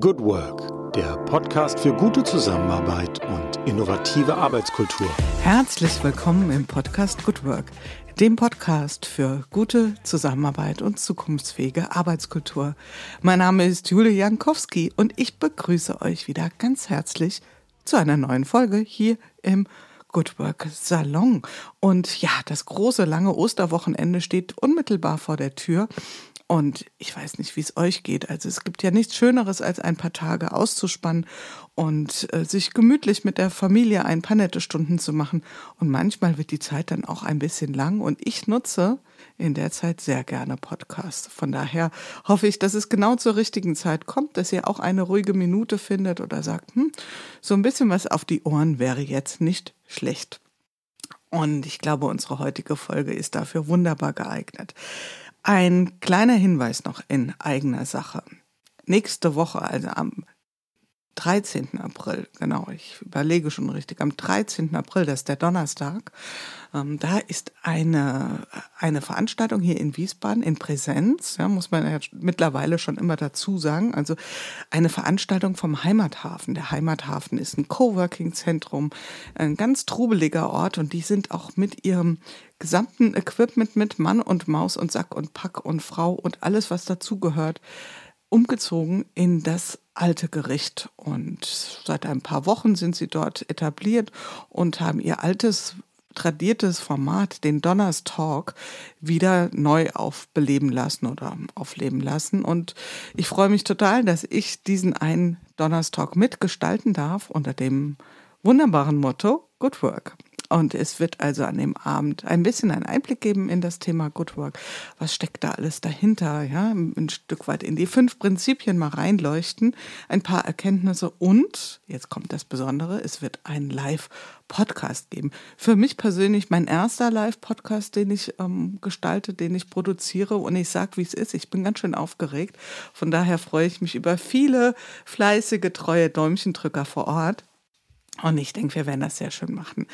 Good Work, der Podcast für gute Zusammenarbeit und innovative Arbeitskultur. Herzlich willkommen im Podcast Good Work, dem Podcast für gute Zusammenarbeit und zukunftsfähige Arbeitskultur. Mein Name ist Julia Jankowski und ich begrüße euch wieder ganz herzlich zu einer neuen Folge hier im Good Work Salon. Und ja, das große lange Osterwochenende steht unmittelbar vor der Tür. Und ich weiß nicht, wie es euch geht. Also es gibt ja nichts Schöneres, als ein paar Tage auszuspannen und äh, sich gemütlich mit der Familie ein paar nette Stunden zu machen. Und manchmal wird die Zeit dann auch ein bisschen lang. Und ich nutze in der Zeit sehr gerne Podcasts. Von daher hoffe ich, dass es genau zur richtigen Zeit kommt, dass ihr auch eine ruhige Minute findet oder sagt, hm, so ein bisschen was auf die Ohren wäre jetzt nicht schlecht. Und ich glaube, unsere heutige Folge ist dafür wunderbar geeignet. Ein kleiner Hinweis noch in eigener Sache. Nächste Woche, also am 13. April, genau, ich überlege schon richtig, am 13. April, das ist der Donnerstag, ähm, da ist eine, eine Veranstaltung hier in Wiesbaden in Präsenz, ja, muss man ja mittlerweile schon immer dazu sagen, also eine Veranstaltung vom Heimathafen. Der Heimathafen ist ein Coworking-Zentrum, ein ganz trubeliger Ort und die sind auch mit ihrem gesamten Equipment mit Mann und Maus und Sack und Pack und Frau und alles, was dazugehört, umgezogen in das alte Gericht. Und seit ein paar Wochen sind sie dort etabliert und haben ihr altes tradiertes Format, den Donners Talk, wieder neu aufbeleben lassen oder aufleben lassen. Und ich freue mich total, dass ich diesen einen Donners Talk mitgestalten darf unter dem wunderbaren Motto Good Work. Und es wird also an dem Abend ein bisschen einen Einblick geben in das Thema Good Work. Was steckt da alles dahinter? Ja, ein Stück weit in die fünf Prinzipien mal reinleuchten, ein paar Erkenntnisse und, jetzt kommt das Besondere, es wird einen Live-Podcast geben. Für mich persönlich mein erster Live-Podcast, den ich ähm, gestalte, den ich produziere und ich sage, wie es ist. Ich bin ganz schön aufgeregt. Von daher freue ich mich über viele fleißige, treue Däumchendrücker vor Ort. Und ich denke, wir werden das sehr schön machen.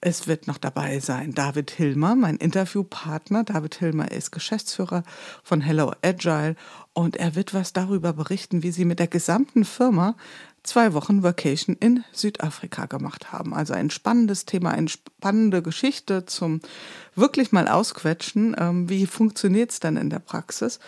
Es wird noch dabei sein David Hilmer, mein Interviewpartner. David Hilmer ist Geschäftsführer von Hello Agile und er wird was darüber berichten, wie sie mit der gesamten Firma zwei Wochen Vacation in Südafrika gemacht haben. Also ein spannendes Thema, eine spannende Geschichte zum wirklich mal ausquetschen. Ähm, wie funktioniert es dann in der Praxis?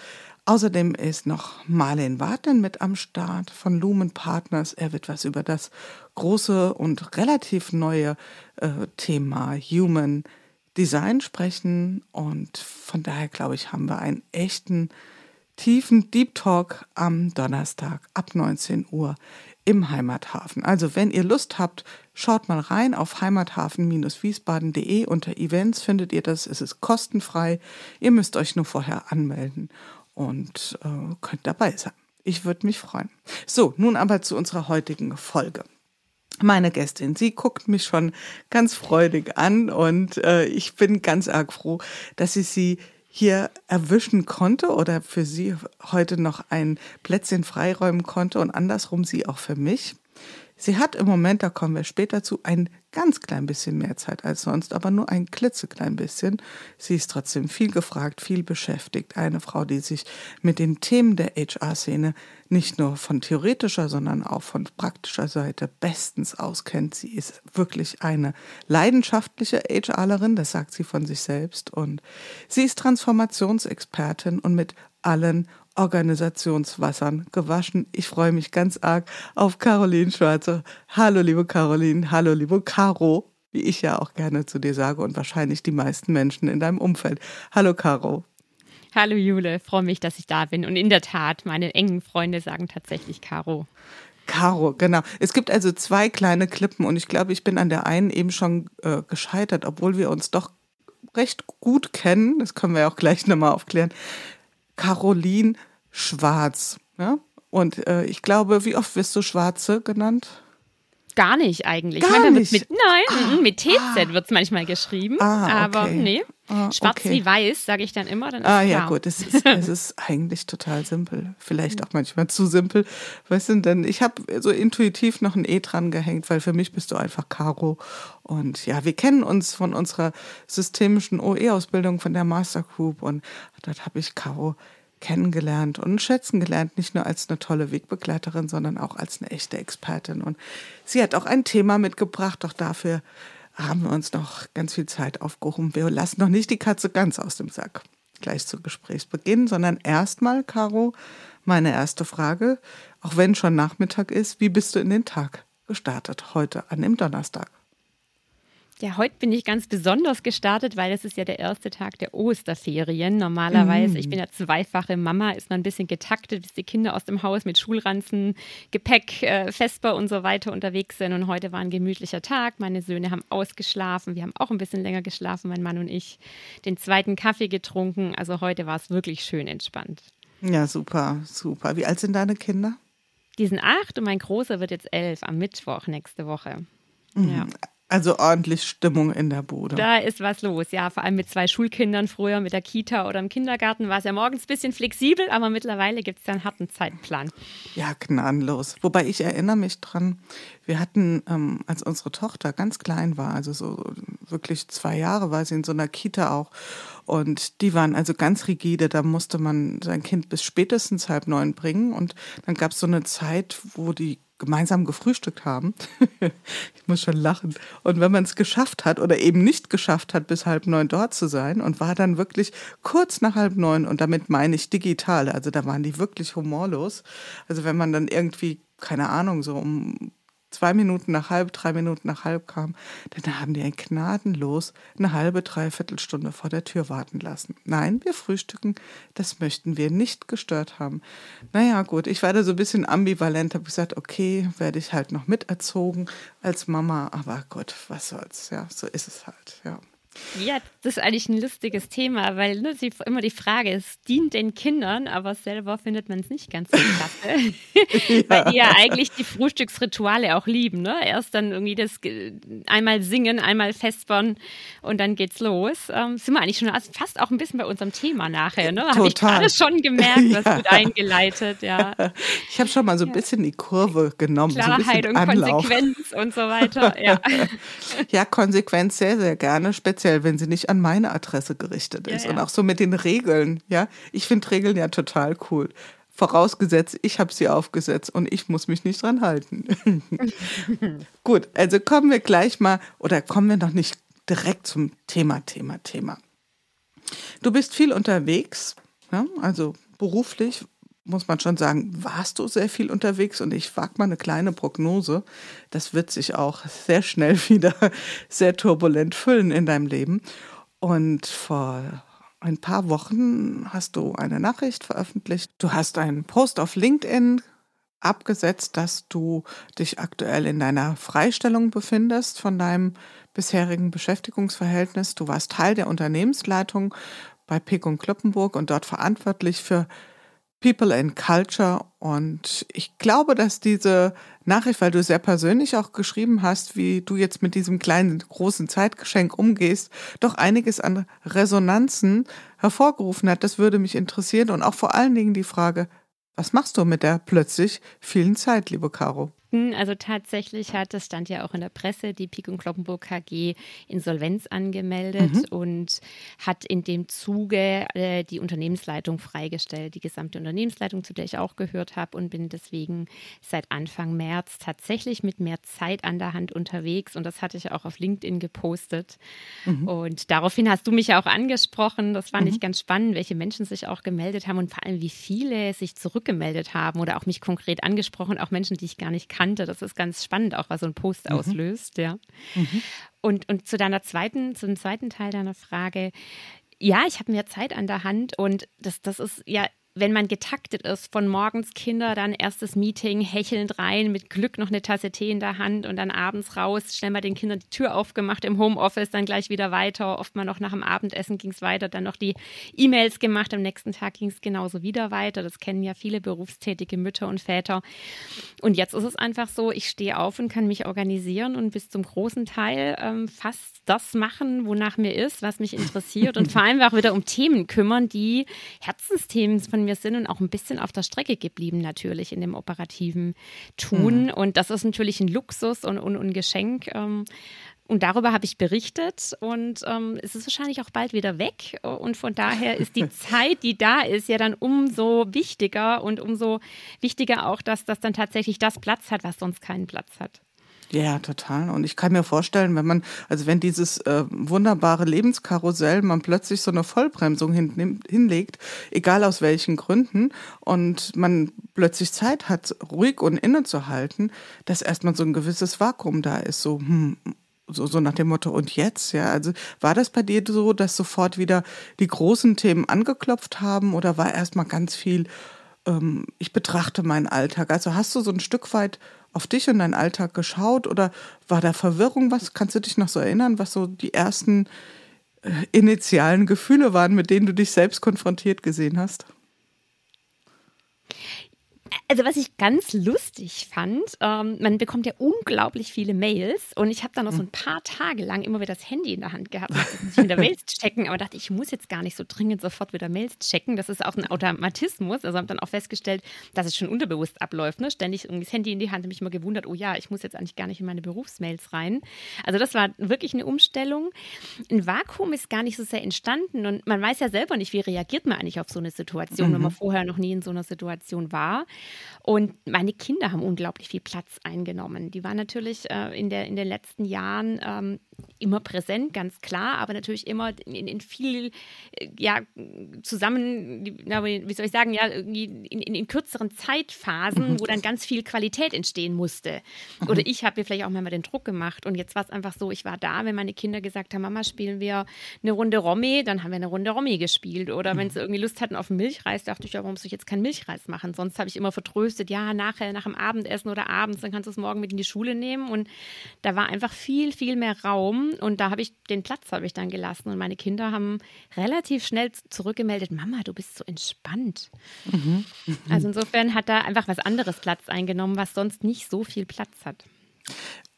Außerdem ist noch Marlene Warten mit am Start von Lumen Partners. Er wird was über das große und relativ neue äh, Thema Human Design sprechen. Und von daher glaube ich, haben wir einen echten tiefen Deep Talk am Donnerstag ab 19 Uhr im Heimathafen. Also wenn ihr Lust habt, schaut mal rein auf heimathafen-wiesbaden.de. Unter Events findet ihr das. Es ist kostenfrei. Ihr müsst euch nur vorher anmelden und äh, könnt dabei sein. Ich würde mich freuen. So, nun aber zu unserer heutigen Folge. Meine Gästin, sie guckt mich schon ganz freudig an und äh, ich bin ganz arg froh, dass ich sie hier erwischen konnte oder für sie heute noch ein Plätzchen freiräumen konnte und andersrum sie auch für mich. Sie hat im Moment, da kommen wir später zu, ein ganz klein bisschen mehr Zeit als sonst, aber nur ein klitzeklein bisschen. Sie ist trotzdem viel gefragt, viel beschäftigt. Eine Frau, die sich mit den Themen der HR-Szene nicht nur von theoretischer, sondern auch von praktischer Seite bestens auskennt. Sie ist wirklich eine leidenschaftliche HRlerin, das sagt sie von sich selbst. Und sie ist Transformationsexpertin und mit allen Organisationswassern gewaschen. Ich freue mich ganz arg auf Caroline Schwarze. Hallo, liebe Caroline. Hallo, liebe Caro, wie ich ja auch gerne zu dir sage und wahrscheinlich die meisten Menschen in deinem Umfeld. Hallo, Caro. Hallo, Jule. Freue mich, dass ich da bin. Und in der Tat, meine engen Freunde sagen tatsächlich Caro. Caro, genau. Es gibt also zwei kleine Klippen und ich glaube, ich bin an der einen eben schon äh, gescheitert, obwohl wir uns doch recht gut kennen. Das können wir ja auch gleich nochmal aufklären. Caroline Schwarz. Ja? Und äh, ich glaube, wie oft wirst du Schwarze genannt? Gar nicht eigentlich. Gar Manchmal nicht. Mit, nein, Ah, mit TZ ah. wird es manchmal geschrieben. Ah, aber okay. nee. Ah, Schwarz okay. wie weiß, sage ich dann immer. Dann Ah ja, klar. gut, es ist, es ist eigentlich total simpel. Vielleicht auch manchmal zu simpel. Weißt du, denn ich habe so intuitiv noch ein E dran gehängt, weil für mich bist du einfach Caro. Und ja, wir kennen uns von unserer systemischen OE-Ausbildung von der Master Group und dort habe ich Caro kennengelernt und schätzen gelernt, nicht nur als eine tolle Wegbegleiterin, sondern auch als eine echte Expertin. Und sie hat auch ein Thema mitgebracht, doch dafür haben wir uns noch ganz viel Zeit aufgehoben. Wir lassen noch nicht die Katze ganz aus dem Sack gleich zu Gesprächsbeginn, sondern erstmal, Caro, meine erste Frage, auch wenn schon Nachmittag ist, wie bist du in den Tag gestartet heute an dem Donnerstag? Ja, heute bin ich ganz besonders gestartet, weil es ist ja der erste Tag der Osterferien. Normalerweise, mm. ich bin ja zweifache Mama, ist man ein bisschen getaktet, bis die Kinder aus dem Haus mit Schulranzen, Gepäck, äh, Vesper und so weiter unterwegs sind. Und heute war ein gemütlicher Tag. Meine Söhne haben ausgeschlafen. Wir haben auch ein bisschen länger geschlafen, mein Mann und ich. Den zweiten Kaffee getrunken. Also heute war es wirklich schön entspannt. Ja, super, super. Wie alt sind deine Kinder? Die sind acht und mein Großer wird jetzt elf am Mittwoch nächste Woche. Mhm. Ja. Also ordentlich Stimmung in der Bude. Da ist was los, ja. Vor allem mit zwei Schulkindern früher, mit der Kita oder im Kindergarten war es ja morgens ein bisschen flexibel, aber mittlerweile gibt es ja einen harten Zeitplan. Ja, gnadenlos. Wobei ich erinnere mich dran, wir hatten, ähm, als unsere Tochter ganz klein war, also so wirklich zwei Jahre war sie in so einer Kita auch. Und die waren also ganz rigide. Da musste man sein Kind bis spätestens halb neun bringen. Und dann gab es so eine Zeit, wo die gemeinsam gefrühstückt haben. ich muss schon lachen. Und wenn man es geschafft hat oder eben nicht geschafft hat, bis halb neun dort zu sein und war dann wirklich kurz nach halb neun, und damit meine ich digital, also da waren die wirklich humorlos. Also wenn man dann irgendwie, keine Ahnung, so um zwei Minuten nach halb, drei Minuten nach halb kam, dann haben die ein gnadenlos eine halbe, dreiviertel Stunde vor der Tür warten lassen. Nein, wir frühstücken, das möchten wir nicht gestört haben. Naja, gut, ich war da so ein bisschen ambivalent, habe gesagt, okay, werde ich halt noch miterzogen als Mama, aber Gott, was soll's, ja, so ist es halt, ja. Ja, das ist eigentlich ein lustiges Thema, weil ne, sie, immer die Frage ist, dient den Kindern, aber selber findet man es nicht ganz so klasse. ja. weil die ja eigentlich die Frühstücksrituale auch lieben. Ne? Erst dann irgendwie das einmal singen, einmal festbauen und dann geht's los. Ähm, sind wir eigentlich schon fast auch ein bisschen bei unserem Thema nachher. Ne? Habe ich gerade schon gemerkt, ja. was gut eingeleitet. Ja. Ich habe schon mal so ein bisschen die Kurve genommen. Klarheit so und Anlauf. Konsequenz und so weiter. Ja. ja, Konsequenz sehr, sehr gerne. Speziell speziell, wenn sie nicht an meine Adresse gerichtet ist. Ja, ja. Und auch so mit den Regeln, ja. Ich finde Regeln ja total cool. Vorausgesetzt, ich habe sie aufgesetzt und ich muss mich nicht dran halten. Gut, also kommen wir gleich mal, oder kommen wir noch nicht direkt zum Thema, Thema, Thema. Du bist viel unterwegs, ja, also beruflich muss man schon sagen, warst du sehr viel unterwegs und ich wage mal eine kleine Prognose. Das wird sich auch sehr schnell wieder sehr turbulent füllen in deinem Leben. Und vor ein paar Wochen hast du eine Nachricht veröffentlicht. Du hast einen Post auf LinkedIn abgesetzt, dass du dich aktuell in deiner Freistellung befindest von deinem bisherigen Beschäftigungsverhältnis. Du warst Teil der Unternehmensleitung bei Pick und Kloppenburg und dort verantwortlich für People and Culture. Und ich glaube, dass diese Nachricht, weil du sehr persönlich auch geschrieben hast, wie du jetzt mit diesem kleinen, großen Zeitgeschenk umgehst, doch einiges an Resonanzen hervorgerufen hat. Das würde mich interessieren. Und auch vor allen Dingen die Frage, was machst du mit der plötzlich vielen Zeit, liebe Caro? Also tatsächlich hat, das stand ja auch in der Presse, die Pik und Kloppenburg KG Insolvenz angemeldet mhm. und hat in dem Zuge äh, die Unternehmensleitung freigestellt, die gesamte Unternehmensleitung, zu der ich auch gehört habe und bin deswegen seit Anfang März tatsächlich mit mehr Zeit an der Hand unterwegs und das hatte ich auch auf LinkedIn gepostet. Mhm. Und daraufhin hast du mich ja auch angesprochen. Das fand mhm. ich ganz spannend, welche Menschen sich auch gemeldet haben und vor allem, wie viele sich zurückgemeldet haben oder auch mich konkret angesprochen, auch Menschen, die ich gar nicht kannte kannte. Das ist ganz spannend, auch was so ein Post mhm. auslöst, ja. Mhm. Und, und zu deiner zweiten, zum zweiten Teil deiner Frage, ja, ich habe mehr Zeit an der Hand und das, das ist ja wenn man getaktet ist, von morgens Kinder, dann erstes Meeting, hechelnd rein, mit Glück noch eine Tasse Tee in der Hand und dann abends raus, schnell mal den Kindern die Tür aufgemacht im Homeoffice, dann gleich wieder weiter. Oft mal noch nach dem Abendessen ging es weiter, dann noch die E-Mails gemacht. Am nächsten Tag ging es genauso wieder weiter. Das kennen ja viele berufstätige Mütter und Väter. Und jetzt ist es einfach so, ich stehe auf und kann mich organisieren und bis zum großen Teil ähm, fast das machen, wonach mir ist, was mich interessiert und vor allem auch wieder um Themen kümmern, die Herzensthemen von mir sind und auch ein bisschen auf der Strecke geblieben natürlich in dem operativen Tun. Mhm. Und das ist natürlich ein Luxus und, und, und ein Geschenk. Ähm, Und darüber habe ich berichtet und ähm, es ist wahrscheinlich auch bald wieder weg. Und von daher ist die Zeit, die da ist, ja dann umso wichtiger und umso wichtiger auch, dass das dann tatsächlich das Platz hat, was sonst keinen Platz hat. Ja, total. Und ich kann mir vorstellen, wenn man, also wenn dieses äh, wunderbare Lebenskarussell man plötzlich so eine Vollbremsung hin, hinlegt, egal aus welchen Gründen, und man plötzlich Zeit hat, ruhig und innezuhalten, dass erstmal so ein gewisses Vakuum da ist, so, hm, so, so nach dem Motto, und jetzt? Ja, also war das bei dir so, dass sofort wieder die großen Themen angeklopft haben oder war erstmal ganz viel, ähm, ich betrachte meinen Alltag? Also hast du so ein Stück weit auf dich und deinen Alltag geschaut oder war da Verwirrung? Was kannst du dich noch so erinnern, was so die ersten äh, initialen Gefühle waren, mit denen du dich selbst konfrontiert gesehen hast? Also was ich ganz lustig fand, ähm, man bekommt ja unglaublich viele Mails und ich habe dann noch so ein paar Tage lang immer wieder das Handy in der Hand gehabt, und wieder Mails checken, aber dachte, ich muss jetzt gar nicht so dringend sofort wieder Mails checken. Das ist auch ein Automatismus. Also habe dann auch festgestellt, dass es schon unterbewusst abläuft. Ne? Ständig irgendwie das Handy in die Hand, habe mich immer gewundert, oh ja, ich muss jetzt eigentlich gar nicht in meine Berufsmails rein. Also das war wirklich eine Umstellung. Ein Vakuum ist gar nicht so sehr entstanden und man weiß ja selber nicht, wie reagiert man eigentlich auf so eine Situation, mhm. wenn man vorher noch nie in so einer Situation war. Und meine Kinder haben unglaublich viel Platz eingenommen. Die waren natürlich äh, in, der, in den letzten Jahren ähm, immer präsent, ganz klar, aber natürlich immer in, in viel, äh, ja, zusammen, wie soll ich sagen, ja, in, in, in kürzeren Zeitphasen, wo dann ganz viel Qualität entstehen musste. Oder ich habe mir vielleicht auch mal den Druck gemacht. Und jetzt war es einfach so, ich war da, wenn meine Kinder gesagt haben, Mama, spielen wir eine Runde Romy, dann haben wir eine Runde Romy gespielt. Oder wenn sie irgendwie Lust hatten auf einen Milchreis, dachte ich, ja, warum muss ich jetzt keinen Milchreis machen? Sonst habe ich immer vertröstet, ja, nachher, nach dem Abendessen oder abends, dann kannst du es morgen mit in die Schule nehmen. Und da war einfach viel, viel mehr Raum. Und da habe ich den Platz habe ich dann gelassen. Und meine Kinder haben relativ schnell zurückgemeldet, Mama, du bist so entspannt. Mhm. Also insofern hat da einfach was anderes Platz eingenommen, was sonst nicht so viel Platz hat.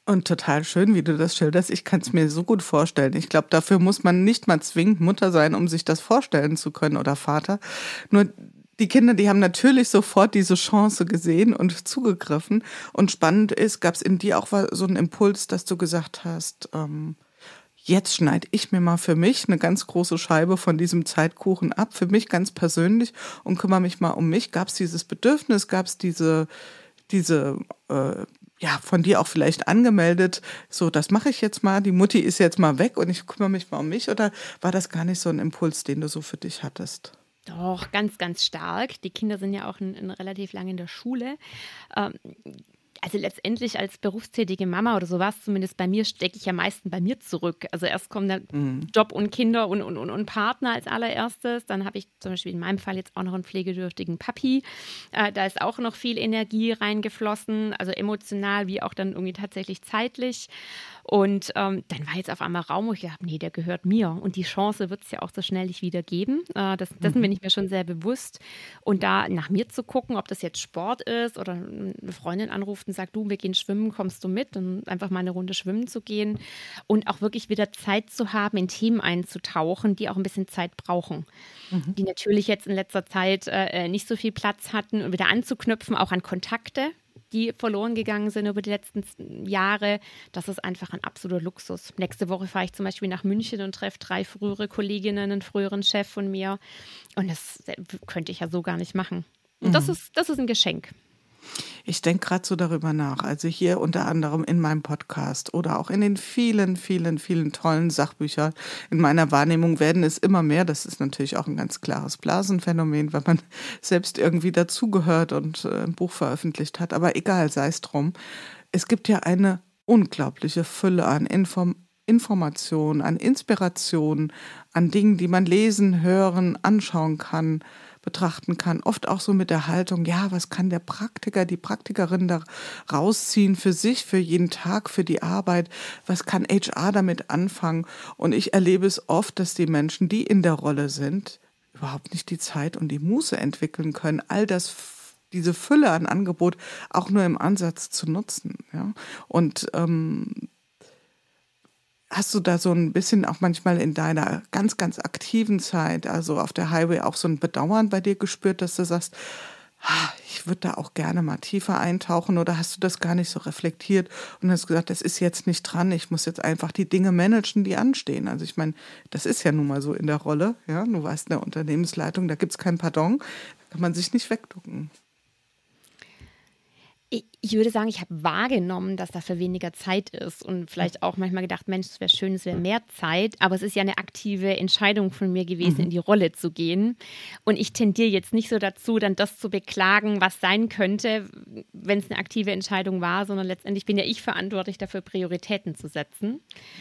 Und total schön, wie du das schilderst. Ich kann es mir so gut vorstellen. Ich glaube, dafür muss man nicht mal zwingend Mutter sein, um sich das vorstellen zu können oder Vater. Nur die Kinder, die haben natürlich sofort diese Chance gesehen und zugegriffen. Und spannend ist, gab es in dir auch so einen Impuls, dass du gesagt hast, ähm, jetzt schneide ich mir mal für mich eine ganz große Scheibe von diesem Zeitkuchen ab, für mich ganz persönlich und kümmere mich mal um mich. Gab es dieses Bedürfnis, gab es diese, diese äh, ja, von dir auch vielleicht angemeldet, so, das mache ich jetzt mal, die Mutti ist jetzt mal weg und ich kümmere mich mal um mich oder war das gar nicht so ein Impuls, den du so für dich hattest? Doch, ganz, ganz stark. Die Kinder sind ja auch in, in relativ lang in der Schule. Ähm, also letztendlich als berufstätige Mama oder so was, zumindest bei mir, stecke ich am meisten bei mir zurück. Also erst kommen dann mhm. Job und Kinder und, und, und, und Partner als allererstes. Dann habe ich zum Beispiel in meinem Fall jetzt auch noch einen pflegedürftigen Papi. Äh, da ist auch noch viel Energie reingeflossen, also emotional wie auch dann irgendwie tatsächlich zeitlich. Und ähm, dann war jetzt auf einmal Raum, wo ich dachte, nee, der gehört mir. Und die Chance wird es ja auch so schnell nicht wieder geben. Äh, das, dessen mhm. bin ich mir schon sehr bewusst. Und da nach mir zu gucken, ob das jetzt Sport ist oder eine Freundin anruft und sagt, du, wir gehen schwimmen, kommst du mit? Und einfach mal eine Runde schwimmen zu gehen. Und auch wirklich wieder Zeit zu haben, in Themen einzutauchen, die auch ein bisschen Zeit brauchen. Mhm. Die natürlich jetzt in letzter Zeit äh, nicht so viel Platz hatten und wieder anzuknüpfen, auch an Kontakte die verloren gegangen sind über die letzten Jahre. Das ist einfach ein absoluter Luxus. Nächste Woche fahre ich zum Beispiel nach München und treffe drei frühere Kolleginnen, einen früheren Chef von mir. Und das könnte ich ja so gar nicht machen. Und mhm. das, ist, das ist ein Geschenk. Ich denke gerade so darüber nach. Also hier unter anderem in meinem Podcast oder auch in den vielen, vielen, vielen tollen Sachbüchern. In meiner Wahrnehmung werden es immer mehr. Das ist natürlich auch ein ganz klares Blasenphänomen, weil man selbst irgendwie dazugehört und äh, ein Buch veröffentlicht hat. Aber egal, sei es drum. Es gibt ja eine unglaubliche Fülle an Inform Informationen, an Inspirationen, an Dingen, die man lesen, hören, anschauen kann betrachten kann. Oft auch so mit der Haltung, ja, was kann der Praktiker, die Praktikerin da rausziehen für sich, für jeden Tag, für die Arbeit? Was kann HR damit anfangen? Und ich erlebe es oft, dass die Menschen, die in der Rolle sind, überhaupt nicht die Zeit und die Muße entwickeln können, all das diese Fülle an Angebot auch nur im Ansatz zu nutzen. Ja? Und ähm, Hast du da so ein bisschen auch manchmal in deiner ganz, ganz aktiven Zeit, also auf der Highway, auch so ein Bedauern bei dir gespürt, dass du sagst, ich würde da auch gerne mal tiefer eintauchen oder hast du das gar nicht so reflektiert und hast gesagt, das ist jetzt nicht dran, ich muss jetzt einfach die Dinge managen, die anstehen. Also ich meine, das ist ja nun mal so in der Rolle, ja, du weißt in der Unternehmensleitung, da gibt es kein Pardon, da kann man sich nicht wegducken ich würde sagen, ich habe wahrgenommen, dass dafür weniger Zeit ist und vielleicht auch manchmal gedacht, Mensch, es wäre schön, es wäre mehr Zeit, aber es ist ja eine aktive Entscheidung von mir gewesen, mhm. in die Rolle zu gehen. Und ich tendiere jetzt nicht so dazu, dann das zu beklagen, was sein könnte, wenn es eine aktive Entscheidung war, sondern letztendlich bin ja ich verantwortlich dafür, Prioritäten zu setzen.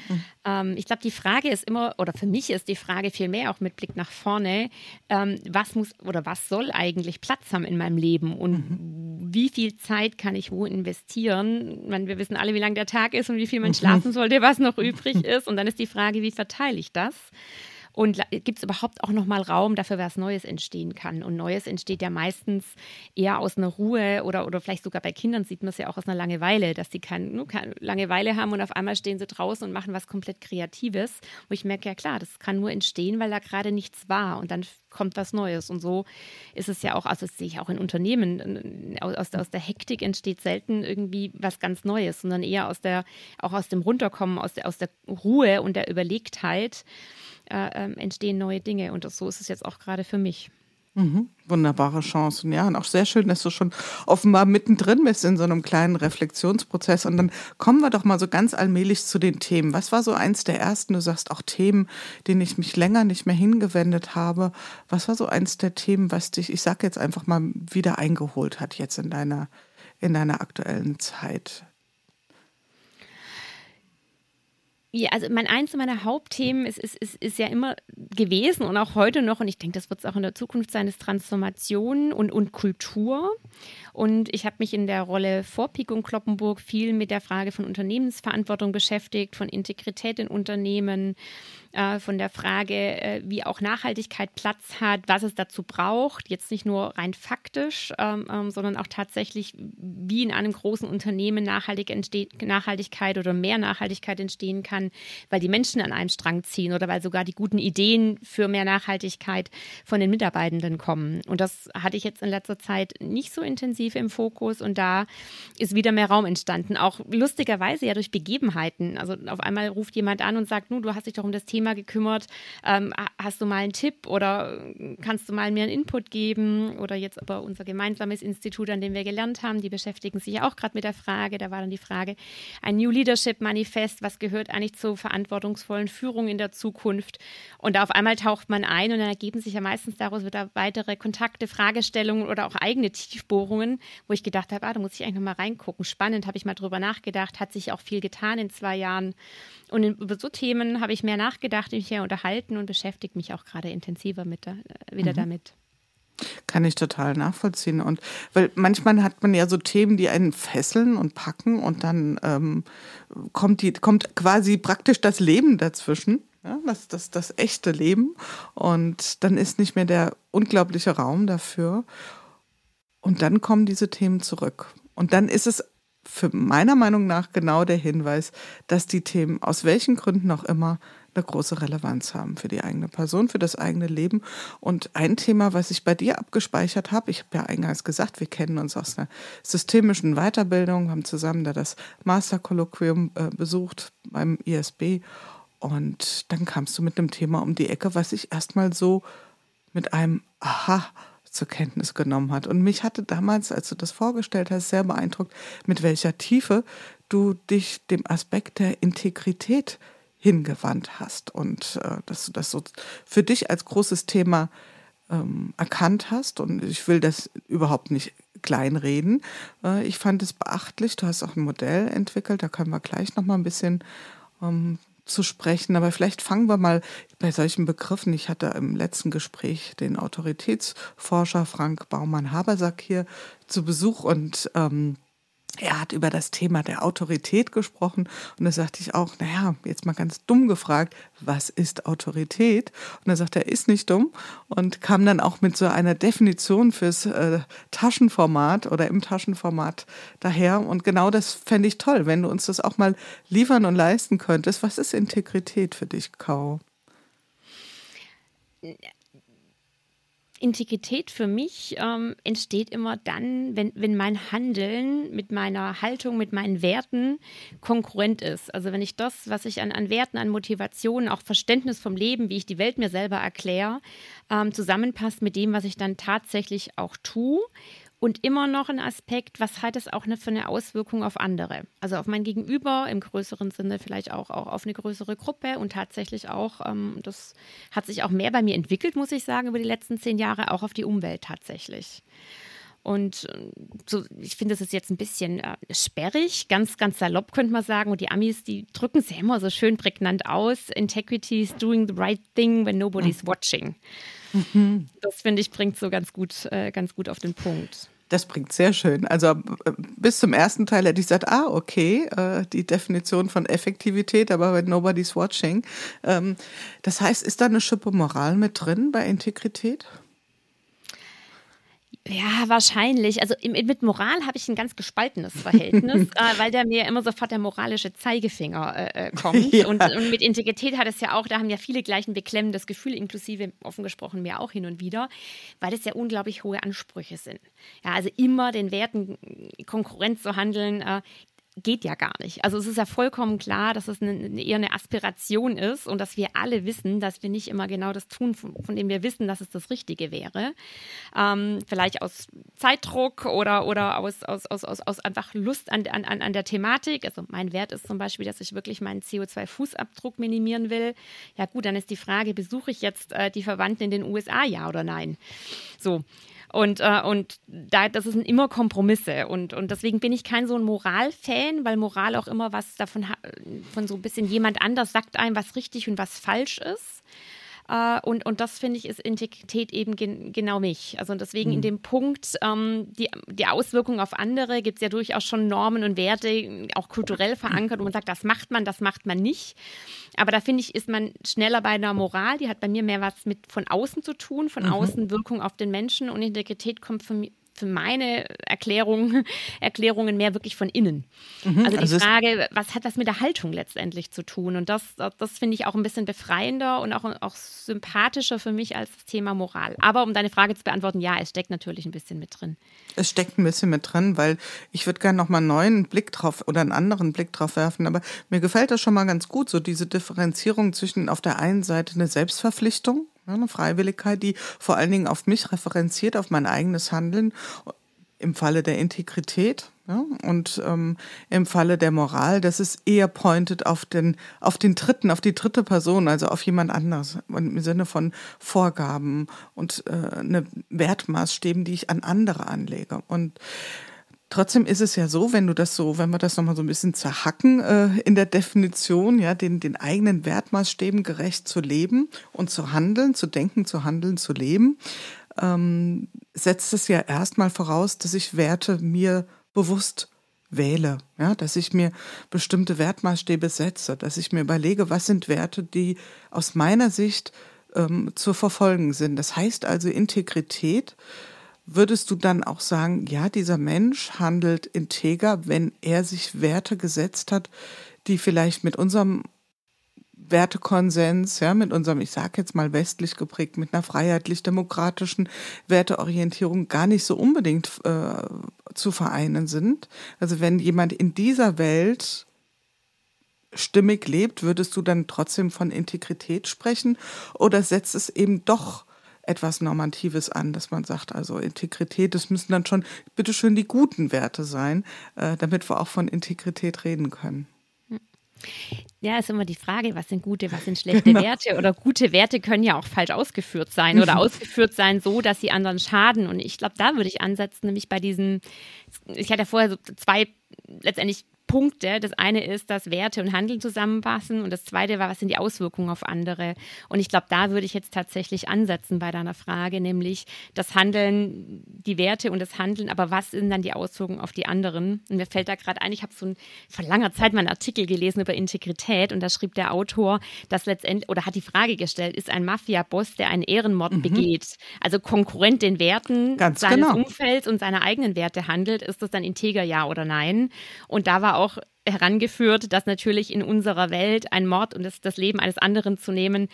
Mhm. Ähm, ich glaube, die Frage ist immer, oder für mich ist die Frage vielmehr auch mit Blick nach vorne, ähm, was muss oder was soll eigentlich Platz haben in meinem Leben und mhm. wie viel Zeit kann ich wo investieren? Meine, wir wissen alle, wie lang der Tag ist und wie viel man mhm. schlafen sollte, was noch übrig ist. Und dann ist die Frage, wie verteile ich das? Und gibt es überhaupt auch nochmal Raum dafür, was Neues entstehen kann? Und Neues entsteht ja meistens eher aus einer Ruhe oder, oder vielleicht sogar bei Kindern sieht man es ja auch aus einer Langeweile, dass die keine, keine Langeweile haben und auf einmal stehen sie draußen und machen was komplett Kreatives. Wo ich merke, ja klar, das kann nur entstehen, weil da gerade nichts war und dann kommt was Neues. Und so ist es ja auch, also das sehe ich auch in Unternehmen, aus, aus der Hektik entsteht selten irgendwie was ganz Neues, sondern eher aus der, auch aus dem Runterkommen, aus der, aus der Ruhe und der Überlegtheit äh, ähm, entstehen neue Dinge. Und das, so ist es jetzt auch gerade für mich. Mhm. Wunderbare Chance. Und ja, und auch sehr schön, dass du schon offenbar mittendrin bist in so einem kleinen Reflexionsprozess. Und dann kommen wir doch mal so ganz allmählich zu den Themen. Was war so eins der ersten, du sagst auch Themen, denen ich mich länger nicht mehr hingewendet habe. Was war so eins der Themen, was dich, ich sag jetzt einfach mal, wieder eingeholt hat jetzt in deiner, in deiner aktuellen Zeit? Ja, also mein eins meiner Hauptthemen ist, ist, ist, ist ja immer gewesen und auch heute noch, und ich denke, das wird es auch in der Zukunft sein, ist Transformation und, und Kultur. Und ich habe mich in der Rolle vor Pik und Kloppenburg viel mit der Frage von Unternehmensverantwortung beschäftigt, von Integrität in Unternehmen, äh, von der Frage, äh, wie auch Nachhaltigkeit Platz hat, was es dazu braucht, jetzt nicht nur rein faktisch, ähm, ähm, sondern auch tatsächlich, wie in einem großen Unternehmen nachhaltig Nachhaltigkeit oder mehr Nachhaltigkeit entstehen kann, weil die Menschen an einem Strang ziehen oder weil sogar die guten Ideen für mehr Nachhaltigkeit von den Mitarbeitenden kommen. Und das hatte ich jetzt in letzter Zeit nicht so intensiv im Fokus und da ist wieder mehr Raum entstanden. Auch lustigerweise ja durch Begebenheiten. Also auf einmal ruft jemand an und sagt, nun, du hast dich doch um das Thema Thema gekümmert. Ähm, hast du mal einen Tipp oder kannst du mal mir einen Input geben? Oder jetzt aber unser gemeinsames Institut, an dem wir gelernt haben, die beschäftigen sich auch gerade mit der Frage. Da war dann die Frage, ein New Leadership Manifest, was gehört eigentlich zur verantwortungsvollen Führung in der Zukunft? Und auf einmal taucht man ein und dann ergeben sich ja meistens daraus wieder weitere Kontakte, Fragestellungen oder auch eigene Tiefbohrungen, wo ich gedacht habe, ah, da muss ich eigentlich nochmal reingucken. Spannend, habe ich mal drüber nachgedacht, hat sich auch viel getan in zwei Jahren. Und über so Themen habe ich mehr nachgedacht, mich ja unterhalten und beschäftige mich auch gerade intensiver mit äh, wieder mhm. damit. Kann ich total nachvollziehen. Und weil manchmal hat man ja so Themen, die einen fesseln und packen und dann ähm, kommt, die, kommt quasi praktisch das Leben dazwischen. Ja, das, das, das echte Leben. Und dann ist nicht mehr der unglaubliche Raum dafür. Und dann kommen diese Themen zurück. Und dann ist es für meiner Meinung nach genau der Hinweis, dass die Themen aus welchen Gründen auch immer eine große Relevanz haben für die eigene Person, für das eigene Leben. Und ein Thema, was ich bei dir abgespeichert habe, ich habe ja eingangs gesagt, wir kennen uns aus einer systemischen Weiterbildung, haben zusammen da das Masterkolloquium äh, besucht beim ISB. Und dann kamst du mit einem Thema um die Ecke, was ich erstmal so mit einem Aha zur Kenntnis genommen hat. Und mich hatte damals, als du das vorgestellt hast, sehr beeindruckt, mit welcher Tiefe du dich dem Aspekt der Integrität hingewandt hast und äh, dass du das so für dich als großes Thema ähm, erkannt hast. Und ich will das überhaupt nicht kleinreden. Äh, ich fand es beachtlich. Du hast auch ein Modell entwickelt, da können wir gleich noch mal ein bisschen ähm, zu sprechen. Aber vielleicht fangen wir mal bei solchen Begriffen. Ich hatte im letzten Gespräch den Autoritätsforscher Frank Baumann-Habersack hier zu Besuch und ähm, er hat über das Thema der Autorität gesprochen und da sagte ich auch, naja, jetzt mal ganz dumm gefragt, was ist Autorität? Und er sagte, er ist nicht dumm und kam dann auch mit so einer Definition fürs äh, Taschenformat oder im Taschenformat daher. Und genau das fände ich toll, wenn du uns das auch mal liefern und leisten könntest. Was ist Integrität für dich, Kau? Integrität für mich ähm, entsteht immer dann, wenn, wenn mein Handeln mit meiner Haltung, mit meinen Werten konkurrent ist. Also wenn ich das, was ich an, an Werten, an Motivationen, auch Verständnis vom Leben, wie ich die Welt mir selber erkläre, ähm, zusammenpasst mit dem, was ich dann tatsächlich auch tue und immer noch ein Aspekt, was hat es auch eine, für eine Auswirkung auf andere? Also auf mein Gegenüber, im größeren Sinne vielleicht auch, auch auf eine größere Gruppe und tatsächlich auch, ähm, das hat sich auch mehr bei mir entwickelt, muss ich sagen, über die letzten zehn Jahre, auch auf die Umwelt tatsächlich. Und äh, so, ich finde, das ist jetzt ein bisschen äh, sperrig, ganz, ganz salopp könnte man sagen. Und die Amis, die drücken es ja immer so schön prägnant aus. Integrity is doing the right thing when nobody's watching. Mhm. Das finde ich bringt so ganz gut, äh, ganz gut auf den Punkt. Das bringt sehr schön. Also äh, bis zum ersten Teil hätte ich gesagt, ah, okay, äh, die Definition von Effektivität, aber wenn nobody's watching. Ähm, das heißt, ist da eine Schippe Moral mit drin bei Integrität? Ja, wahrscheinlich. Also mit Moral habe ich ein ganz gespaltenes Verhältnis, äh, weil da mir immer sofort der moralische Zeigefinger äh, äh kommt. Ja. Und, und, mit Integrität hat es ja auch, da haben ja viele gleich ein beklemmendes Gefühl, inklusive offen gesprochen mir auch hin und wieder, weil es ja unglaublich hohe Ansprüche sind. Ja, also immer den Werten Konkurrenz zu handeln, äh, geht ja gar nicht. Also es ist ja vollkommen klar, dass es eine, eher eine Aspiration ist und dass wir alle wissen, dass wir nicht immer genau das tun, von, von dem wir wissen, dass es das Richtige wäre. Ähm, vielleicht aus Zeitdruck oder, oder aus, aus, aus, aus, einfach Lust an, an, an der Thematik. Also mein Wert ist zum Beispiel, dass ich wirklich meinen CO2-Fußabdruck minimieren will. Ja gut, dann ist die Frage, besuche ich jetzt äh, die Verwandten in den USA, ja oder nein? So. Und, äh, und da, das sind immer Kompromisse. Und, und deswegen bin ich kein so ein Moralfan, weil Moral auch immer was davon hat, von so ein bisschen jemand anders sagt einem, was richtig und was falsch ist. Äh, und, und das finde ich ist Integrität eben gen genau mich. Also deswegen mhm. in dem Punkt, ähm, die, die Auswirkungen auf andere gibt es ja durchaus schon Normen und Werte, auch kulturell verankert, wo man sagt, das macht man, das macht man nicht. Aber da finde ich, ist man schneller bei einer Moral, die hat bei mir mehr was mit von außen zu tun, von mhm. außen Wirkung auf den Menschen und Integrität kommt für mich für meine Erklärung, Erklärungen mehr wirklich von innen. Mhm, also die also Frage, was hat das mit der Haltung letztendlich zu tun? Und das, das finde ich auch ein bisschen befreiender und auch, auch sympathischer für mich als das Thema Moral. Aber um deine Frage zu beantworten, ja, es steckt natürlich ein bisschen mit drin. Es steckt ein bisschen mit drin, weil ich würde gerne noch mal einen neuen Blick drauf oder einen anderen Blick drauf werfen. Aber mir gefällt das schon mal ganz gut, so diese Differenzierung zwischen auf der einen Seite eine Selbstverpflichtung, eine Freiwilligkeit, die vor allen Dingen auf mich referenziert, auf mein eigenes Handeln im Falle der Integrität ja, und ähm, im Falle der Moral, das ist eher pointed auf den, auf den dritten, auf die dritte Person, also auf jemand anders, im Sinne von Vorgaben und äh, eine Wertmaßstäben, die ich an andere anlege. Und Trotzdem ist es ja so, wenn du das so, wenn wir das nochmal so ein bisschen zerhacken äh, in der Definition, ja, den, den eigenen Wertmaßstäben gerecht zu leben und zu handeln, zu denken, zu handeln, zu leben, ähm, setzt es ja erstmal voraus, dass ich Werte mir bewusst wähle, ja, dass ich mir bestimmte Wertmaßstäbe setze, dass ich mir überlege, was sind Werte, die aus meiner Sicht ähm, zu verfolgen sind. Das heißt also Integrität würdest du dann auch sagen, ja, dieser Mensch handelt integer, wenn er sich Werte gesetzt hat, die vielleicht mit unserem Wertekonsens, ja, mit unserem, ich sage jetzt mal westlich geprägt, mit einer freiheitlich-demokratischen Werteorientierung gar nicht so unbedingt äh, zu vereinen sind. Also wenn jemand in dieser Welt stimmig lebt, würdest du dann trotzdem von Integrität sprechen oder setzt es eben doch etwas Normatives an, dass man sagt, also Integrität, das müssen dann schon bitteschön die guten Werte sein, äh, damit wir auch von Integrität reden können. Ja, ist immer die Frage, was sind gute, was sind schlechte genau. Werte? Oder gute Werte können ja auch falsch ausgeführt sein oder ausgeführt sein so, dass sie anderen schaden. Und ich glaube, da würde ich ansetzen, nämlich bei diesen, ich hatte ja vorher so zwei letztendlich Punkte. Das eine ist, dass Werte und Handeln zusammenpassen und das zweite war, was sind die Auswirkungen auf andere? Und ich glaube, da würde ich jetzt tatsächlich ansetzen bei deiner Frage, nämlich das Handeln, die Werte und das Handeln, aber was sind dann die Auswirkungen auf die anderen? Und mir fällt da gerade ein, ich habe so ein, vor langer Zeit mal einen Artikel gelesen über Integrität und da schrieb der Autor, dass letztendlich, oder hat die Frage gestellt, ist ein Mafia-Boss, der einen Ehrenmord mhm. begeht, also Konkurrent den Werten Ganz seines genau. Umfelds und seiner eigenen Werte handelt, ist das dann integer, ja oder nein? Und da war auch herangeführt, dass natürlich in unserer Welt ein Mord und das, das Leben eines anderen zu nehmen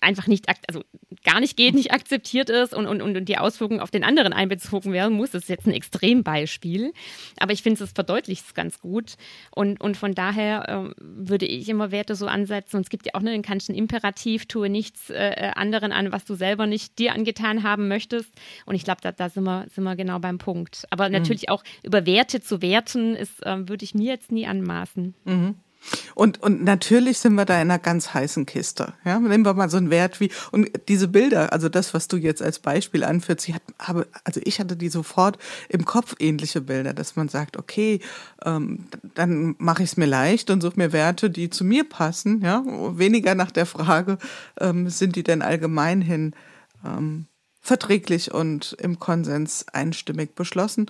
einfach nicht, also gar nicht geht, nicht akzeptiert ist und, und, und die Auswirkungen auf den anderen einbezogen werden muss. Das ist jetzt ein Extrembeispiel. Aber ich finde, es verdeutlicht es ganz gut. Und, und von daher äh, würde ich immer Werte so ansetzen. Und es gibt ja auch einen kantischen Imperativ, tue nichts äh, anderen an, was du selber nicht dir angetan haben möchtest. Und ich glaube, da, da sind, wir, sind wir genau beim Punkt. Aber mhm. natürlich auch über Werte zu werten, ist, äh, würde ich mir jetzt nie anmaßen. Mhm. Und, und natürlich sind wir da in einer ganz heißen Kiste. Ja, nehmen wir mal so einen Wert wie, und diese Bilder, also das, was du jetzt als Beispiel anführst, ich habe, also ich hatte die sofort im Kopf ähnliche Bilder, dass man sagt, okay, ähm, dann mache ich es mir leicht und suche mir Werte, die zu mir passen, ja, weniger nach der Frage, ähm, sind die denn allgemein hin ähm, verträglich und im Konsens einstimmig beschlossen.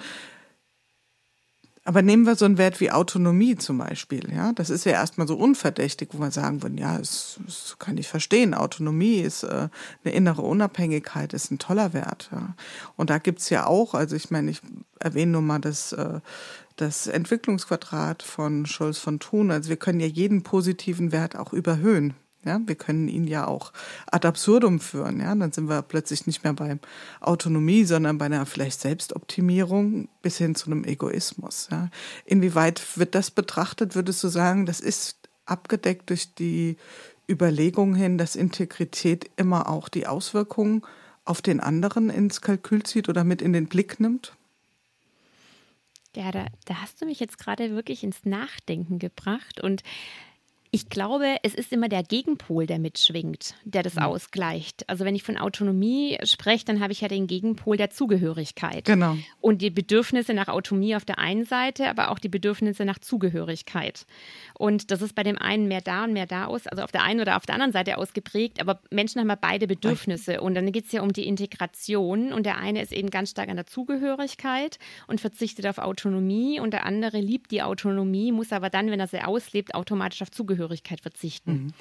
Aber nehmen wir so einen Wert wie Autonomie zum Beispiel. Ja, das ist ja erstmal so unverdächtig, wo wir sagen würden, ja, das, das kann ich verstehen. Autonomie ist äh, eine innere Unabhängigkeit, ist ein toller Wert. Ja. Und da gibt's ja auch, also ich meine, ich erwähne nur mal das, äh, das Entwicklungsquadrat von Scholz von Thun. Also wir können ja jeden positiven Wert auch überhöhen. Ja, wir können ihn ja auch ad absurdum führen. Ja, dann sind wir plötzlich nicht mehr bei Autonomie, sondern bei einer vielleicht Selbstoptimierung bis hin zu einem Egoismus. Ja, inwieweit wird das betrachtet? Würdest du sagen, das ist abgedeckt durch die Überlegung hin, dass Integrität immer auch die Auswirkungen auf den anderen ins Kalkül zieht oder mit in den Blick nimmt? Ja, da, da hast du mich jetzt gerade wirklich ins Nachdenken gebracht und ich glaube, es ist immer der Gegenpol, der mitschwingt, der das mhm. ausgleicht. Also wenn ich von Autonomie spreche, dann habe ich ja den Gegenpol der Zugehörigkeit. Genau. Und die Bedürfnisse nach Autonomie auf der einen Seite, aber auch die Bedürfnisse nach Zugehörigkeit. Und das ist bei dem einen mehr da und mehr da aus, also auf der einen oder auf der anderen Seite ausgeprägt, aber Menschen haben ja beide Bedürfnisse. Und dann geht es ja um die Integration. Und der eine ist eben ganz stark an der Zugehörigkeit und verzichtet auf Autonomie. Und der andere liebt die Autonomie, muss aber dann, wenn er sie auslebt, automatisch auf Zugehörigkeit verzichten. Mhm.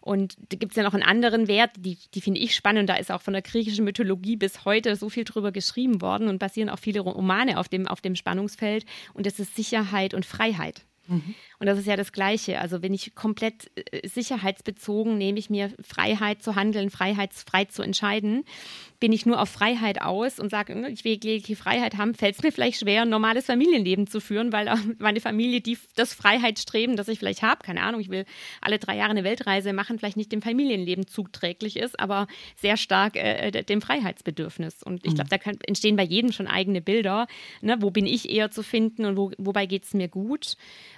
Und da gibt es ja noch einen anderen Wert, die, die finde ich spannend. Da ist auch von der griechischen Mythologie bis heute so viel drüber geschrieben worden und basieren auch viele Romane auf dem, auf dem Spannungsfeld. Und das ist Sicherheit und Freiheit. Mhm. Und das ist ja das Gleiche. Also wenn ich komplett äh, sicherheitsbezogen nehme ich mir Freiheit zu handeln, freiheitsfrei zu entscheiden, bin ich nur auf Freiheit aus und sage, hm, ich will die Freiheit haben, fällt es mir vielleicht schwer, ein normales Familienleben zu führen, weil meine Familie die, das Freiheitsstreben, das ich vielleicht habe, keine Ahnung, ich will alle drei Jahre eine Weltreise machen, vielleicht nicht dem Familienleben zuträglich ist, aber sehr stark äh, äh dem Freiheitsbedürfnis. Und ich glaube, mhm. da kann, entstehen bei jedem schon eigene Bilder. Ne? Wo bin ich eher zu finden und wo, wobei geht es mir gut?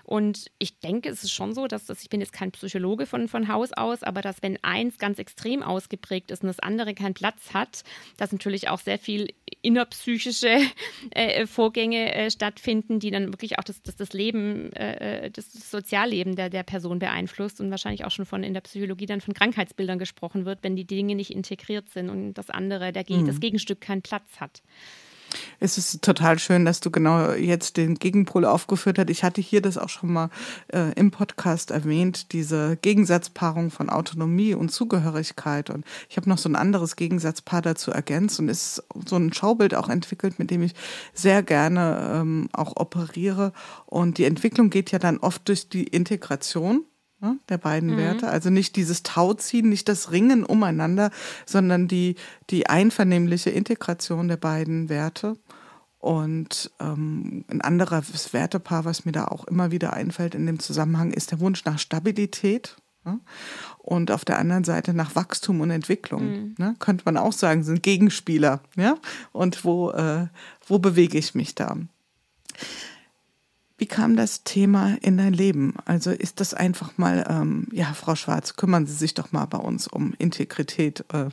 Und ich denke, es ist schon so, dass das, ich bin jetzt kein Psychologe von, von Haus aus, aber dass wenn eins ganz extrem ausgeprägt ist und das andere keinen Platz hat, dass natürlich auch sehr viel innerpsychische äh, Vorgänge äh, stattfinden, die dann wirklich auch das, das, das Leben, äh, äh das, das Sozialleben der, der Person beeinflusst und wahrscheinlich auch schon von in der Psychologie dann von Krankheitsbildern gesprochen wird, wenn die Dinge nicht integriert sind und das andere, der, mhm. das Gegenstück keinen Platz hat. Es ist total schön, dass du genau jetzt den Gegenpol aufgeführt hast. Ich hatte hier das auch schon mal äh, im Podcast erwähnt, diese Gegensatzpaarung von Autonomie und Zugehörigkeit. Und ich habe noch so ein anderes Gegensatzpaar dazu ergänzt und ist so ein Schaubild auch entwickelt, mit dem ich sehr gerne ähm, auch operiere. Und die Entwicklung geht ja dann oft durch die Integration ne, der beiden mhm. Werte. Also nicht dieses Tauziehen, nicht das Ringen umeinander, sondern die, die einvernehmliche Integration der beiden Werte. Und ähm, ein anderes Wertepaar, was mir da auch immer wieder einfällt in dem Zusammenhang, ist der Wunsch nach Stabilität. Ne? Und auf der anderen Seite nach Wachstum und Entwicklung. Mhm. Ne? Könnte man auch sagen, sind Gegenspieler. Ja? Und wo, äh, wo bewege ich mich da? Wie kam das Thema in dein Leben? Also ist das einfach mal, ähm, ja, Frau Schwarz, kümmern Sie sich doch mal bei uns um Integrität. Äh,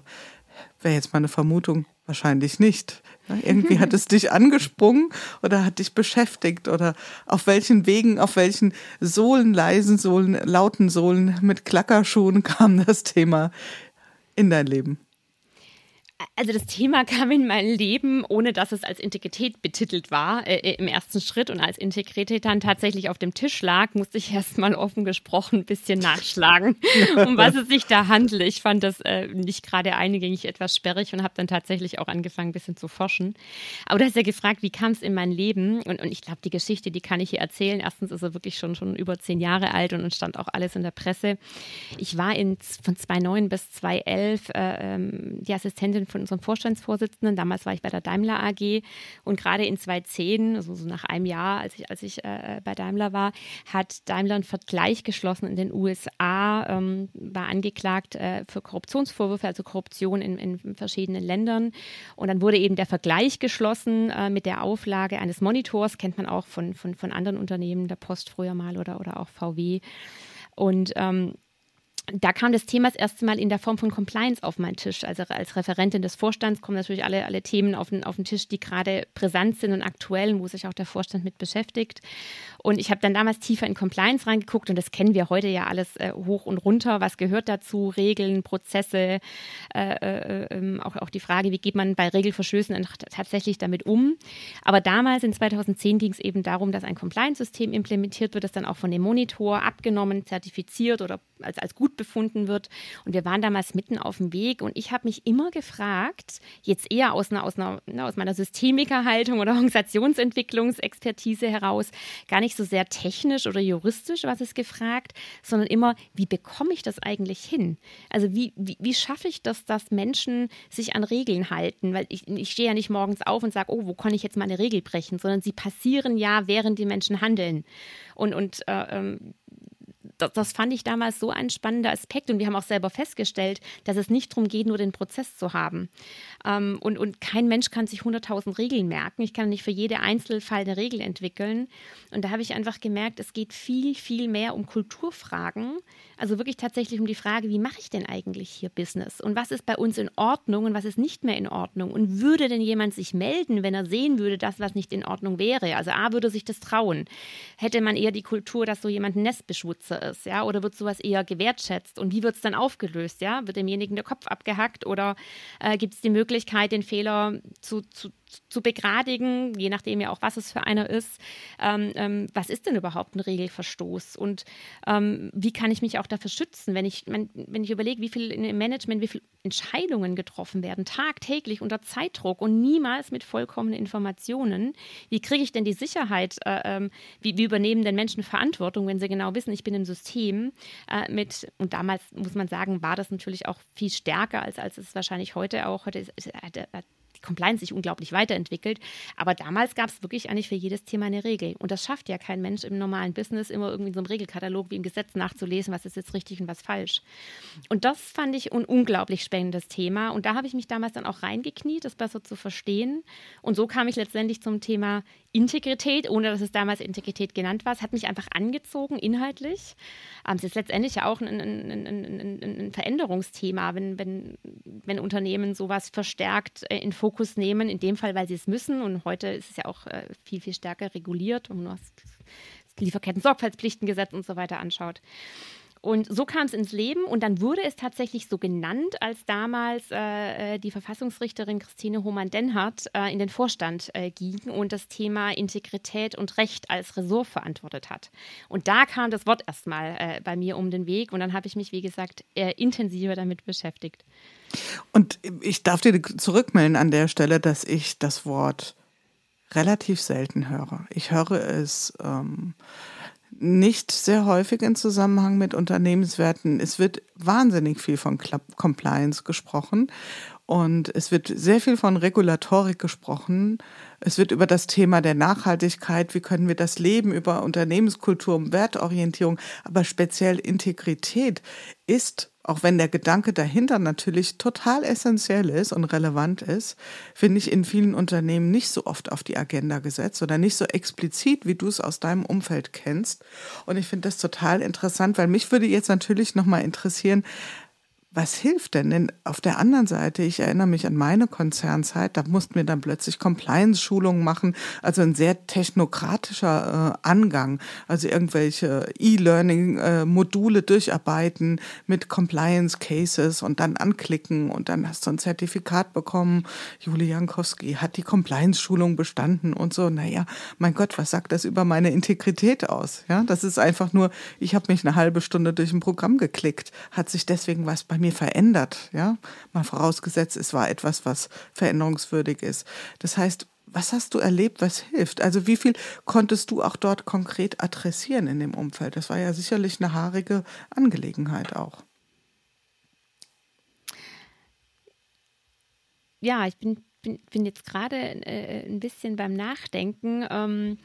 Wäre jetzt mal eine Vermutung, wahrscheinlich nicht. Ja, irgendwie hat es dich angesprungen oder hat dich beschäftigt oder auf welchen Wegen, auf welchen Sohlen, leisen Sohlen, lauten Sohlen mit Klackerschuhen kam das Thema in dein Leben? Also das Thema kam in mein Leben, ohne dass es als Integrität betitelt war, äh, äh, im ersten Schritt und als Integrität dann tatsächlich auf dem Tisch lag, musste ich erst mal offen gesprochen ein bisschen nachschlagen, um was es sich da handelt. Ich fand das äh, nicht gerade eingängig etwas sperrig und habe dann tatsächlich auch angefangen, ein bisschen zu forschen. Aber du hast ja gefragt, wie kam es in mein Leben? Und, und ich glaube, die Geschichte, die kann ich hier erzählen. Erstens ist er wirklich schon, schon über zehn Jahre alt und, und stand auch alles in der Presse. Ich war in, von 2009 bis 2011 äh, ähm, die Assistentin von unserem Vorstandsvorsitzenden. Damals war ich bei der Daimler AG und gerade in 2010, also so nach einem Jahr, als ich, als ich äh, bei Daimler war, hat Daimler einen Vergleich geschlossen in den USA, ähm, war angeklagt äh, für Korruptionsvorwürfe, also Korruption in, in, verschiedenen Ländern. Und dann wurde eben der Vergleich geschlossen äh, mit der Auflage eines Monitors, kennt man auch von, von, von anderen Unternehmen, der Post früher mal oder, oder auch VW. Und ähm, da kam das Thema das erste Mal in der Form von Compliance auf meinen Tisch. Also als Referentin des Vorstands kommen natürlich alle, alle Themen auf den, auf den Tisch, die gerade brisant sind und aktuell, wo sich auch der Vorstand mit beschäftigt. Und ich habe dann damals tiefer in Compliance reingeguckt und das kennen wir heute ja alles äh, hoch und runter. Was gehört dazu? Regeln, Prozesse, äh, äh, ähm, auch, auch die Frage, wie geht man bei Regelverstößen tatsächlich damit um? Aber damals in 2010 ging es eben darum, dass ein Compliance-System implementiert wird, das dann auch von dem Monitor abgenommen, zertifiziert oder als, als gut befunden wird. Und wir waren damals mitten auf dem Weg und ich habe mich immer gefragt, jetzt eher aus, einer, aus, einer, ne, aus meiner Systemikerhaltung oder Organisationsentwicklungsexpertise heraus, gar nicht so sehr technisch oder juristisch, was ist gefragt, sondern immer, wie bekomme ich das eigentlich hin? Also wie, wie, wie schaffe ich das, dass Menschen sich an Regeln halten? Weil ich, ich stehe ja nicht morgens auf und sage, oh, wo kann ich jetzt mal eine Regel brechen, sondern sie passieren ja, während die Menschen handeln. Und, und äh, ähm, das, das, fand ich damals so ein spannender Aspekt und wir haben auch selber festgestellt, dass es nicht darum geht, nur den Prozess zu haben. Ähm, und, und kein Mensch kann sich 100.000 Regeln merken. Ich kann nicht für jede Einzelfall eine Regel entwickeln. Und da habe ich einfach gemerkt, es geht viel, viel mehr um Kulturfragen. Also wirklich tatsächlich um die Frage, wie mache ich denn eigentlich hier Business? Und was ist bei uns in Ordnung und was ist nicht mehr in Ordnung? Und würde denn jemand sich melden, wenn er sehen würde, dass was nicht in Ordnung wäre? Also A, würde sich das trauen. Hätte man eher die Kultur, dass so jemand ein Nestbeschutzer ist, ja? Oder wird sowas eher gewertschätzt? Und wie wird es dann aufgelöst, ja? Wird demjenigen der Kopf abgehackt oder äh, gibt es die Möglichkeit, den Fehler zu, zu, zu begradigen, je nachdem ja auch, was es für einer ist. Ähm, ähm, was ist denn überhaupt ein Regelverstoß? Und ähm, wie kann ich mich auch dafür schützen, wenn ich, wenn, wenn ich überlege, wie viel im Management, wie viele Entscheidungen getroffen werden, tagtäglich unter Zeitdruck und niemals mit vollkommenen Informationen. Wie kriege ich denn die Sicherheit? Äh, ähm, wie, wie, übernehmen denn Menschen Verantwortung, wenn sie genau wissen, ich bin im System äh, mit, und damals muss man sagen, war das natürlich auch viel stärker, als, als es wahrscheinlich heute auch, heute ist, ist, hat, hat Compliance sich unglaublich weiterentwickelt. Aber damals gab es wirklich eigentlich für jedes Thema eine Regel. Und das schafft ja kein Mensch im normalen Business, immer irgendwie in so einem Regelkatalog wie im Gesetz nachzulesen, was ist jetzt richtig und was falsch. Und das fand ich ein unglaublich spannendes Thema. Und da habe ich mich damals dann auch reingekniet, das besser zu verstehen. Und so kam ich letztendlich zum Thema Integrität, ohne dass es damals Integrität genannt war. Es hat mich einfach angezogen, inhaltlich. Ähm, es ist letztendlich ja auch ein, ein, ein, ein Veränderungsthema, wenn, wenn, wenn Unternehmen sowas verstärkt äh, in Fokus nehmen, in dem Fall, weil sie es müssen. Und heute ist es ja auch äh, viel, viel stärker reguliert, wenn man das Lieferketten-Sorgfaltspflichtengesetz und so weiter anschaut. Und so kam es ins Leben und dann wurde es tatsächlich so genannt, als damals äh, äh die Verfassungsrichterin Christine Hohmann-Denhardt äh, in den Vorstand äh, ging und das Thema Integrität und Recht als Ressort verantwortet hat. Und da kam das Wort erstmal äh, bei mir um den Weg und dann habe ich mich, wie gesagt, intensiver damit beschäftigt. Und ich darf dir zurückmelden an der Stelle, dass ich das Wort relativ selten höre. Ich höre es. Ähm nicht sehr häufig in Zusammenhang mit Unternehmenswerten. Es wird wahnsinnig viel von Compliance gesprochen und es wird sehr viel von Regulatorik gesprochen. Es wird über das Thema der Nachhaltigkeit, wie können wir das leben, über Unternehmenskultur, um Wertorientierung, aber speziell Integrität ist auch wenn der Gedanke dahinter natürlich total essentiell ist und relevant ist, finde ich in vielen Unternehmen nicht so oft auf die Agenda gesetzt oder nicht so explizit, wie du es aus deinem Umfeld kennst. Und ich finde das total interessant, weil mich würde jetzt natürlich nochmal interessieren, was hilft denn? Denn auf der anderen Seite, ich erinnere mich an meine Konzernzeit, da mussten wir dann plötzlich Compliance-Schulungen machen, also ein sehr technokratischer äh, Angang, also irgendwelche E-Learning-Module durcharbeiten mit Compliance-Cases und dann anklicken und dann hast du ein Zertifikat bekommen. Julie Jankowski hat die Compliance-Schulung bestanden und so. Naja, mein Gott, was sagt das über meine Integrität aus? Ja, das ist einfach nur, ich habe mich eine halbe Stunde durch ein Programm geklickt. Hat sich deswegen was bei mir verändert? Ja, mal vorausgesetzt, es war etwas, was veränderungswürdig ist. Das heißt, was hast du erlebt, was hilft? Also wie viel konntest du auch dort konkret adressieren in dem Umfeld? Das war ja sicherlich eine haarige Angelegenheit auch. Ja, ich bin, bin, bin jetzt gerade äh, ein bisschen beim Nachdenken. Ähm,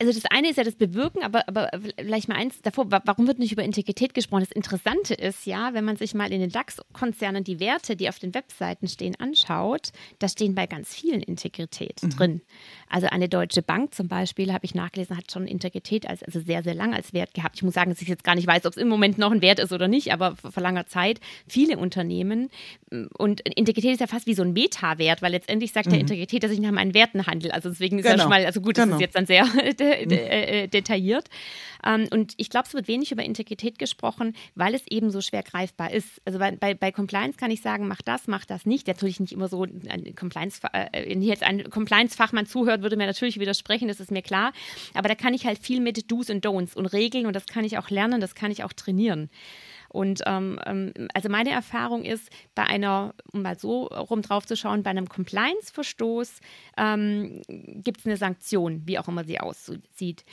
also das eine ist ja das Bewirken, aber, aber vielleicht mal eins davor, warum wird nicht über Integrität gesprochen? Das Interessante ist ja, wenn man sich mal in den DAX-Konzernen die Werte, die auf den Webseiten stehen, anschaut, da stehen bei ganz vielen Integrität mhm. drin. Also eine Deutsche Bank zum Beispiel, habe ich nachgelesen, hat schon Integrität als, also sehr, sehr lang als Wert gehabt. Ich muss sagen, dass ich jetzt gar nicht weiß, ob es im Moment noch ein Wert ist oder nicht, aber vor, langer Zeit viele Unternehmen. Und Integrität ist ja fast wie so ein Meta-Wert, weil letztendlich sagt mhm. der Integrität, dass ich nach meinen Werten handle. Also deswegen ist genau. ja schon mal, also gut, das genau. ist jetzt dann sehr Mhm. Äh, äh, detailliert. Ähm, und ich glaube, es wird wenig über Integrität gesprochen, weil es eben so schwer greifbar ist. Also bei, bei, bei Compliance kann ich sagen, mach das, mach das nicht. Natürlich nicht immer so ein Compliance, äh, wenn jetzt ein Compliance-Fachmann zuhört, würde mir natürlich widersprechen, das ist mir klar. Aber da kann ich halt viel mit Do's und Don'ts und Regeln und das kann ich auch lernen, das kann ich auch trainieren. Und ähm, ähm, also meine Erfahrung ist, bei einer, um mal so rum drauf zu schauen, bei einem Compliance-Verstoß ähm, gibt es eine Sanktion, wie auch immer sie aussieht.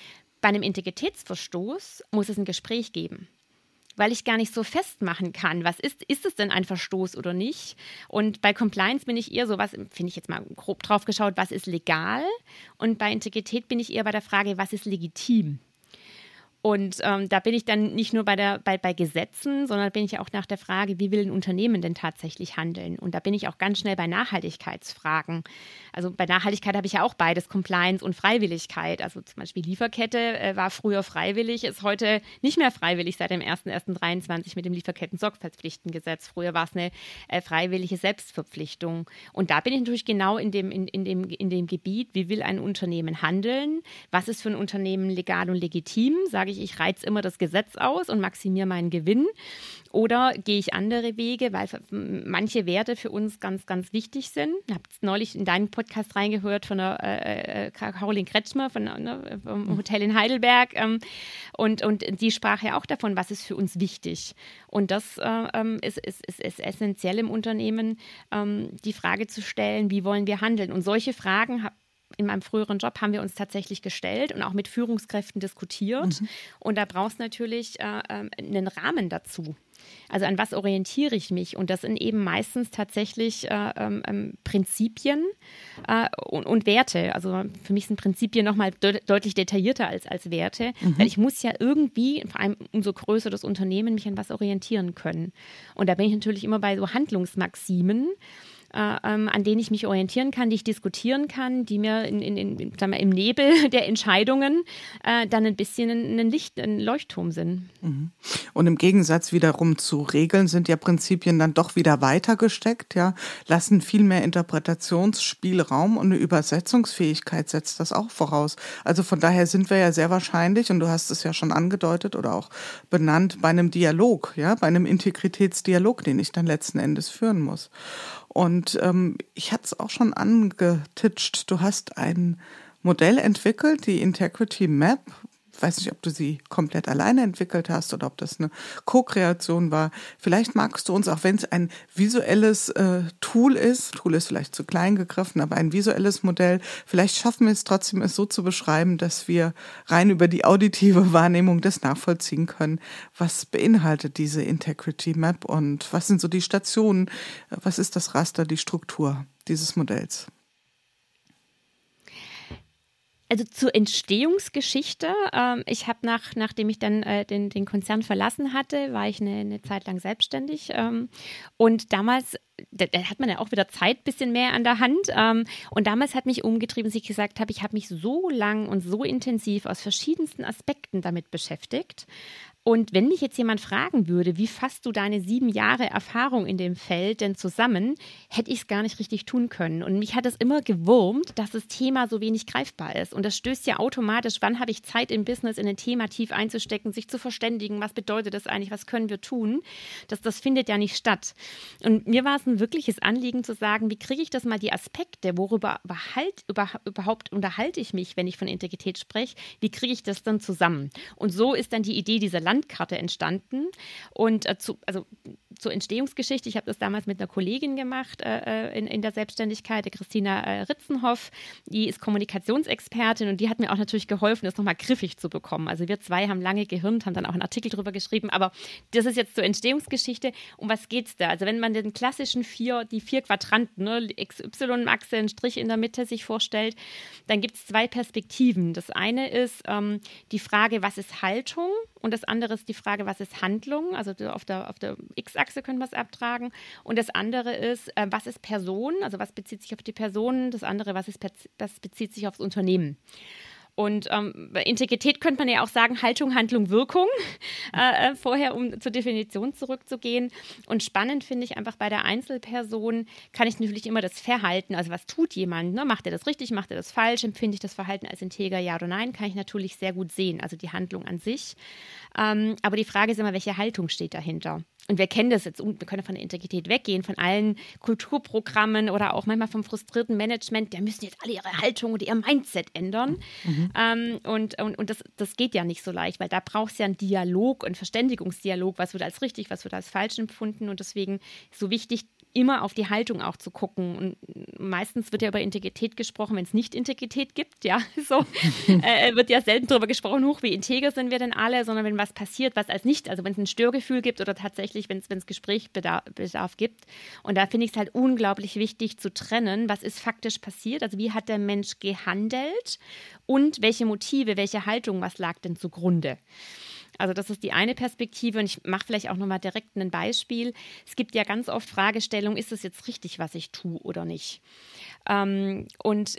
Bei einem Integritätsverstoß muss es ein Gespräch geben weil ich gar nicht so festmachen kann, was ist, ist es denn ein Verstoß oder nicht? Und bei Compliance bin ich eher so, was, finde ich jetzt mal grob drauf geschaut, was ist legal? Und bei Integrität bin ich eher bei der Frage, was ist legitim? Und ähm, da bin ich dann nicht nur bei, der, bei, bei Gesetzen, sondern bin ich auch nach der Frage, wie will ein Unternehmen denn tatsächlich handeln? Und da bin ich auch ganz schnell bei Nachhaltigkeitsfragen. Also bei Nachhaltigkeit habe ich ja auch beides, Compliance und Freiwilligkeit. Also zum Beispiel Lieferkette äh, war früher freiwillig, ist heute nicht mehr freiwillig seit dem 01.01.2023 mit dem Lieferketten-Sorgfaltspflichtengesetz. Früher war es eine äh, freiwillige Selbstverpflichtung. Und da bin ich natürlich genau in dem, in, in, dem, in dem Gebiet, wie will ein Unternehmen handeln? Was ist für ein Unternehmen legal und legitim? Sage ich ich, ich reize immer das Gesetz aus und maximiere meinen Gewinn. Oder gehe ich andere Wege, weil manche Werte für uns ganz, ganz wichtig sind. Ich habe neulich in deinen Podcast reingehört von der äh, äh Caroline Kretschmer von, ne, vom mhm. Hotel in Heidelberg. Ähm, und, und die sprach ja auch davon, was ist für uns wichtig. Und das äh, ähm, ist, ist, ist, ist, essentiell im Unternehmen, ähm, die Frage zu stellen, wie wollen wir handeln. Und solche Fragen habe in meinem früheren Job haben wir uns tatsächlich gestellt und auch mit Führungskräften diskutiert. Mhm. Und da brauchst natürlich äh, äh, einen Rahmen dazu. Also an was orientiere ich mich? Und das sind eben meistens tatsächlich äh, ähm, ähm, Prinzipien äh, und, und, Werte. Also für mich sind Prinzipien nochmal de deutlich detaillierter als, als Werte, mhm. weil ich muss ja irgendwie, vor allem umso größer das Unternehmen, mich an was orientieren können. Und da bin ich natürlich immer bei so Handlungsmaximen ähm, an denen ich mich orientieren kann, die ich diskutieren kann, die mir in, in, in, sagen wir, im Nebel der Entscheidungen äh, dann ein bisschen ein Licht, ein Leuchtturm sind. Mhm. Und im Gegensatz wiederum zu Regeln sind ja Prinzipien dann doch wieder weiter gesteckt, ja, lassen viel mehr Interpretationsspielraum und eine Übersetzungsfähigkeit setzt das auch voraus. Also von daher sind wir ja sehr wahrscheinlich, und du hast es ja schon angedeutet oder auch benannt, bei einem Dialog, ja, bei einem Integritätsdialog, den ich dann letzten Endes führen muss. Und ähm, ich hatte es auch schon angetitscht. Du hast ein Modell entwickelt, die Integrity Map, weiß nicht, ob du sie komplett alleine entwickelt hast oder ob das eine Co-Kreation war. Vielleicht magst du uns, auch wenn es ein visuelles äh, Tool ist, Tool ist vielleicht zu klein gegriffen, aber ein visuelles Modell, vielleicht schaffen wir es trotzdem, es so zu beschreiben, dass wir rein über die auditive Wahrnehmung das nachvollziehen können. Was beinhaltet diese Integrity Map und was sind so die Stationen? Was ist das Raster, die Struktur dieses Modells? Also zur Entstehungsgeschichte. Ähm, ich habe nach, nachdem ich dann äh, den, den Konzern verlassen hatte, war ich eine, eine Zeit lang selbstständig. Ähm, und damals, da, hat man ja auch wieder Zeit, bisschen mehr an der Hand. Ähm, und damals hat mich umgetrieben, dass ich gesagt habe, ich habe mich so lang und so intensiv aus verschiedensten Aspekten damit beschäftigt Und wenn mich jetzt jemand fragen würde, wie fasst du deine sieben Jahre Erfahrung in dem Feld denn zusammen, hätte ich es gar nicht richtig tun können. Und mich hat es immer gewurmt, dass das Thema so wenig greifbar ist. Und das stößt ja automatisch, wann habe ich Zeit im Business in ein Thema tief einzustecken, sich zu verständigen, was bedeutet das eigentlich, was können wir tun? Das, das findet ja nicht statt. Und mir war es ein wirkliches Anliegen zu sagen, wie kriege ich das mal die Aspekte, worüber überhalt, über, überhaupt unterhalte ich mich, wenn ich von Integrität spreche, wie kriege ich das dann zusammen? Und so ist dann die Idee dieser Landkarte entstanden. Und äh, zu, also zur Entstehungsgeschichte, ich habe das damals mit einer Kollegin gemacht äh, äh, in, in der Selbstständigkeit, der Christina äh, Ritzenhoff, die ist Kommunikationsexpertin und die hat mir auch natürlich geholfen, das nochmal griffig zu bekommen. Also wir zwei haben lange gehirnt, haben dann auch einen Artikel darüber geschrieben, aber das ist jetzt zur Entstehungsgeschichte. Um was geht es da? Also wenn man den klassischen vier, die vier Quadranten, ne, XY-Achse, ein Strich in der Mitte sich vorstellt, dann gibt es zwei Perspektiven. Das eine ist ähm, die Frage, was ist Haltung? Und das andere ist die Frage, was ist Handlung? Also auf der, auf der X-Achse können wir es abtragen. Und das andere ist, äh, was ist Person? Also was bezieht sich auf die Person? Das andere, was, ist, was bezieht sich aufs Unternehmen? Und ähm, Integrität könnte man ja auch sagen, Haltung, Handlung, Wirkung, äh, äh, vorher, um zur Definition zurückzugehen. Und spannend finde ich einfach bei der Einzelperson, kann ich natürlich immer das Verhalten, also was tut jemand, ne? macht er das richtig, macht er das falsch, empfinde ich das Verhalten als integer, ja oder nein, kann ich natürlich sehr gut sehen, also die Handlung an sich. Ähm, aber die Frage ist immer, welche Haltung steht dahinter? Und wir kennen das jetzt, wir können von der Integrität weggehen, von allen Kulturprogrammen oder auch manchmal vom frustrierten Management, der müssen jetzt alle ihre Haltung oder ihr Mindset ändern. Mhm. Ähm, und und, und das, das geht ja nicht so leicht, weil da braucht es ja einen Dialog, einen Verständigungsdialog, was wird als richtig, was wird als falsch empfunden. Und deswegen ist so wichtig, immer auf die Haltung auch zu gucken. Und meistens wird ja über Integrität gesprochen, wenn es nicht Integrität gibt, ja. So äh, wird ja selten darüber gesprochen, hoch, wie integer sind wir denn alle, sondern wenn was passiert, was als nicht, also wenn es ein Störgefühl gibt oder tatsächlich, wenn es Gesprächsbedarf gibt. Und da finde ich es halt unglaublich wichtig zu trennen, was ist faktisch passiert, also wie hat der Mensch gehandelt und welche Motive, welche Haltung, was lag denn zugrunde. Also das ist die eine Perspektive und ich mache vielleicht auch nochmal direkt ein Beispiel. Es gibt ja ganz oft Fragestellungen, ist es jetzt richtig, was ich tue oder nicht? Ähm, und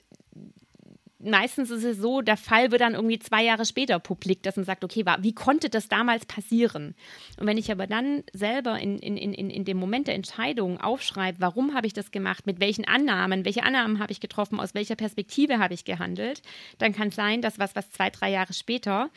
meistens ist es so, der Fall wird dann irgendwie zwei Jahre später publik, dass man sagt, okay, wie konnte das damals passieren? Und wenn ich aber dann selber in, in, in, in dem Moment der Entscheidung aufschreibe, warum habe ich das gemacht, mit welchen Annahmen, welche Annahmen habe ich getroffen, aus welcher Perspektive habe ich gehandelt, dann kann es sein, dass was, was zwei, drei Jahre später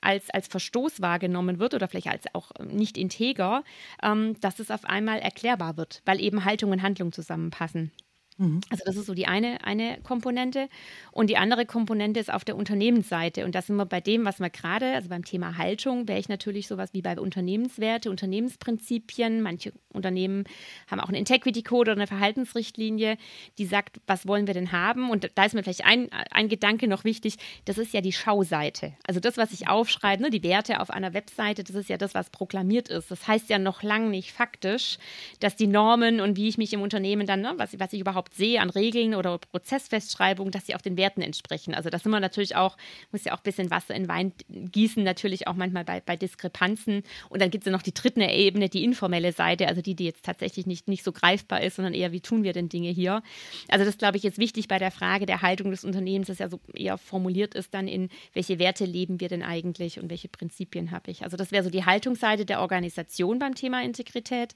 als, als Verstoß wahrgenommen wird oder vielleicht als auch nicht integer, ähm, dass es auf einmal erklärbar wird, weil eben Haltung und Handlung zusammenpassen. Mhm. Also das ist so die eine, eine Komponente. Und die andere Komponente ist auf der Unternehmensseite. Und da sind wir bei dem, was wir gerade, also beim Thema Haltung, wäre ich natürlich sowas wie bei Unternehmenswerte, Unternehmensprinzipien. Manche Unternehmen haben auch einen Integrity-Code oder eine Verhaltensrichtlinie, die sagt, was wollen wir denn haben? Und da ist mir vielleicht ein, ein Gedanke noch wichtig, das ist ja die Schauseite. Also das, was ich aufschreibe, ne, die Werte auf einer Webseite, das ist ja das, was proklamiert ist. Das heißt ja noch lange nicht faktisch, dass die Normen und wie ich mich im Unternehmen dann, ne, was, was ich überhaupt überhaupt sehe an Regeln oder Prozessfestschreibungen, dass sie auch den Werten entsprechen. Also das sind wir natürlich auch, muss ja auch ein bisschen Wasser in Wein gießen, natürlich auch manchmal bei, bei Diskrepanzen. Und dann gibt es ja noch die dritte Ebene, die informelle Seite, also die, die jetzt tatsächlich nicht, nicht so greifbar ist, sondern eher, wie tun wir denn Dinge hier? Also das, glaube ich, ist wichtig bei der Frage der Haltung des Unternehmens, dass ja so eher formuliert ist dann in, welche Werte leben wir denn eigentlich und welche Prinzipien habe ich. Also das wäre so die Haltungsseite der Organisation beim Thema Integrität.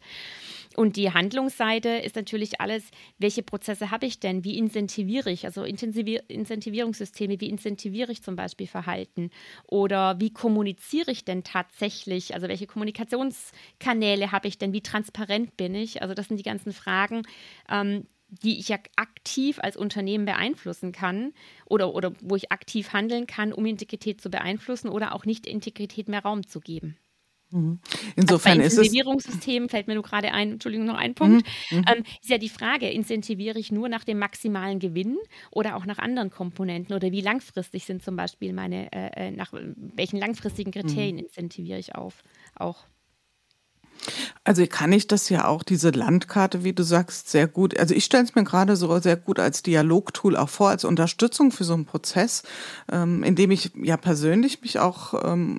Und die Handlungsseite ist natürlich alles, welche Prozesse Prozesse habe ich denn? Wie incentiviere ich? Also Intensivier Incentivierungssysteme, wie incentiviere ich zum Beispiel Verhalten? Oder wie kommuniziere ich denn tatsächlich? Also welche Kommunikationskanäle habe ich denn? Wie transparent bin ich? Also das sind die ganzen Fragen, ähm, die ich ja aktiv als Unternehmen beeinflussen kann oder, oder wo ich aktiv handeln kann, um Integrität zu beeinflussen oder auch nicht Integrität mehr Raum zu geben. Mhm. Insofern Bei ist es. fällt mir nur gerade ein, Entschuldigung, noch ein Punkt. Mhm. mhm. Ähm, ist ja die Frage, incentiviere ich nur nach dem maximalen Gewinn oder auch nach anderen Komponenten oder wie langfristig sind zum Beispiel meine, äh, äh nach welchen langfristigen Kriterien mhm. incentiviere ich auf auch? Also kann ich das ja auch, diese Landkarte, wie du sagst, sehr gut. Also ich stelle es mir gerade so sehr gut als Dialogtool auch vor, als Unterstützung für so einen Prozess, ähm, in dem ich ja persönlich mich auch ähm,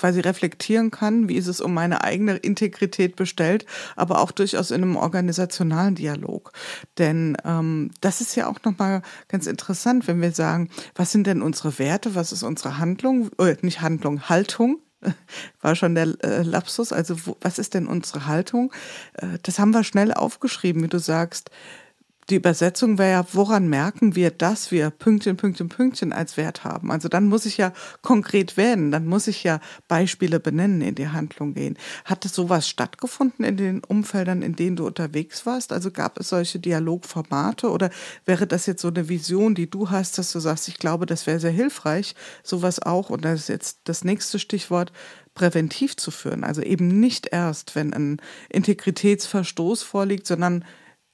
quasi reflektieren kann, wie ist es um meine eigene Integrität bestellt, aber auch durchaus in einem organisationalen Dialog. Denn ähm, das ist ja auch nochmal ganz interessant, wenn wir sagen, was sind denn unsere Werte, was ist unsere Handlung, äh, nicht Handlung, Haltung, war schon der äh, Lapsus. Also wo, was ist denn unsere Haltung? Äh, das haben wir schnell aufgeschrieben, wie du sagst. Die Übersetzung wäre ja, woran merken wir, dass wir Pünktchen, Pünktchen, Pünktchen als Wert haben? Also dann muss ich ja konkret werden, dann muss ich ja Beispiele benennen, in die Handlung gehen. Hat es sowas stattgefunden in den Umfeldern, in denen du unterwegs warst? Also gab es solche Dialogformate oder wäre das jetzt so eine Vision, die du hast, dass du sagst, ich glaube, das wäre sehr hilfreich, sowas auch, und das ist jetzt das nächste Stichwort, präventiv zu führen. Also eben nicht erst, wenn ein Integritätsverstoß vorliegt, sondern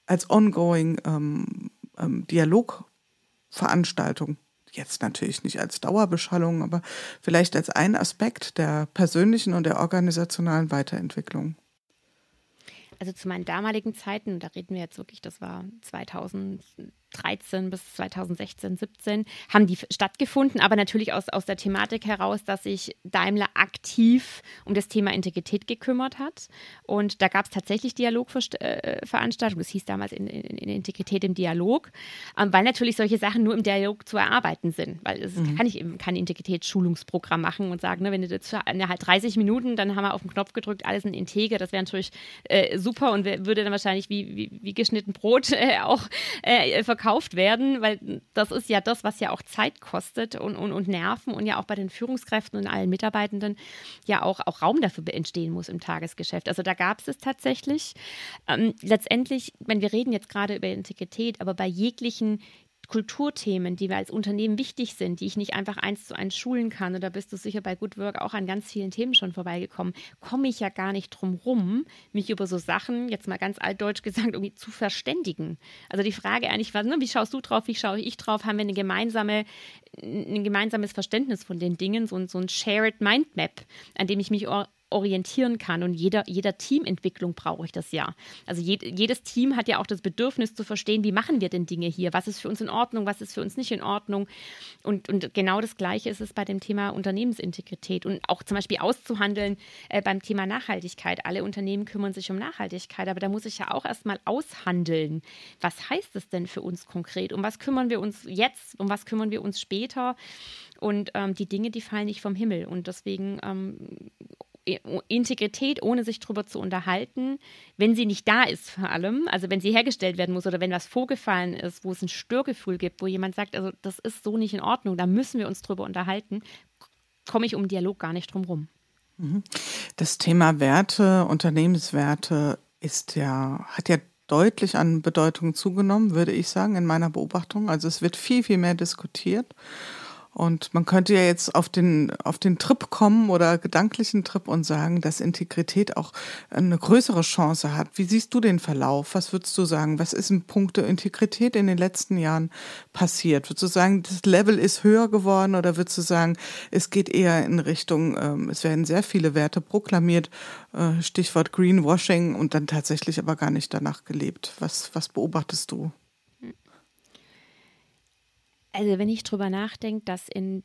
als ongoing ähm, ähm, Dialogveranstaltung. Jetzt natürlich nicht als Dauerbeschallung, aber vielleicht als ein Aspekt der persönlichen und der organisationalen Weiterentwicklung. Also zu meinen damaligen Zeiten, da reden wir jetzt wirklich, das war 2000, 2013 bis 2016, 17 haben die stattgefunden, aber natürlich aus, aus der Thematik heraus, dass sich Daimler aktiv um das Thema Integrität gekümmert hat. Und da gab es tatsächlich Dialogveranstaltungen, das hieß damals in, in, in Integrität im Dialog, ähm, weil natürlich solche Sachen nur im Dialog zu erarbeiten sind. Weil es mhm. kann ich eben kein Integritätsschulungsprogramm machen und sagen, ne, wenn du das halt 30 Minuten, dann haben wir auf den Knopf gedrückt, alles in Integer, das wäre natürlich äh, super und würde dann wahrscheinlich wie, wie, wie geschnitten Brot äh, auch äh, verkauft verkauft werden, weil das ist ja das, was ja auch Zeit kostet und, und, und Nerven und ja auch bei den Führungskräften und allen Mitarbeitenden ja auch, auch Raum dafür entstehen muss im Tagesgeschäft. Also da gab es es tatsächlich. Ähm, letztendlich, wenn wir reden jetzt gerade über Integrität, aber bei jeglichen Kulturthemen, die mir als Unternehmen wichtig sind, die ich nicht einfach eins zu eins schulen kann, und da bist du sicher bei Good Work auch an ganz vielen Themen schon vorbeigekommen, komme ich ja gar nicht drum rum, mich über so Sachen, jetzt mal ganz altdeutsch gesagt, irgendwie zu verständigen. Also die Frage eigentlich war, ne, wie schaust du drauf, wie schaue ich drauf, haben wir eine gemeinsame, ein gemeinsames Verständnis von den Dingen, so, so ein Shared Mindmap, an dem ich mich orientieren kann. Und jeder, jeder Teamentwicklung brauche ich das ja. Also je, jedes Team hat ja auch das Bedürfnis zu verstehen, wie machen wir denn Dinge hier? Was ist für uns in Ordnung? Was ist für uns nicht in Ordnung? Und, und genau das Gleiche ist es bei dem Thema Unternehmensintegrität und auch zum Beispiel auszuhandeln äh, beim Thema Nachhaltigkeit. Alle Unternehmen kümmern sich um Nachhaltigkeit, aber da muss ich ja auch erstmal aushandeln. Was heißt es denn für uns konkret? Um was kümmern wir uns jetzt? Um was kümmern wir uns später? Und ähm, die Dinge, die fallen nicht vom Himmel. Und deswegen ähm, Integrität, ohne sich darüber zu unterhalten, wenn sie nicht da ist vor allem, also wenn sie hergestellt werden muss oder wenn was vorgefallen ist, wo es ein Störgefühl gibt, wo jemand sagt, also das ist so nicht in Ordnung, da müssen wir uns drüber unterhalten, komme ich um Dialog gar nicht drum rum. Mhm. Das Thema Werte, Unternehmenswerte ist ja, hat ja deutlich an Bedeutung zugenommen, würde ich sagen, in meiner Beobachtung. Also es wird viel, viel mehr diskutiert. Und man könnte ja jetzt auf den, auf den Trip kommen oder gedanklichen Trip und sagen, dass Integrität auch eine größere Chance hat. Wie siehst du den Verlauf? Was würdest du sagen? Was ist in puncto Integrität in den letzten Jahren passiert? Würdest du sagen, das Level ist höher geworden oder würdest du sagen, es geht eher in Richtung, ähm, es werden sehr viele Werte proklamiert, äh, Stichwort Greenwashing und dann tatsächlich aber gar nicht danach gelebt? Was, was beobachtest du? Also wenn ich drüber nachdenke, dass in,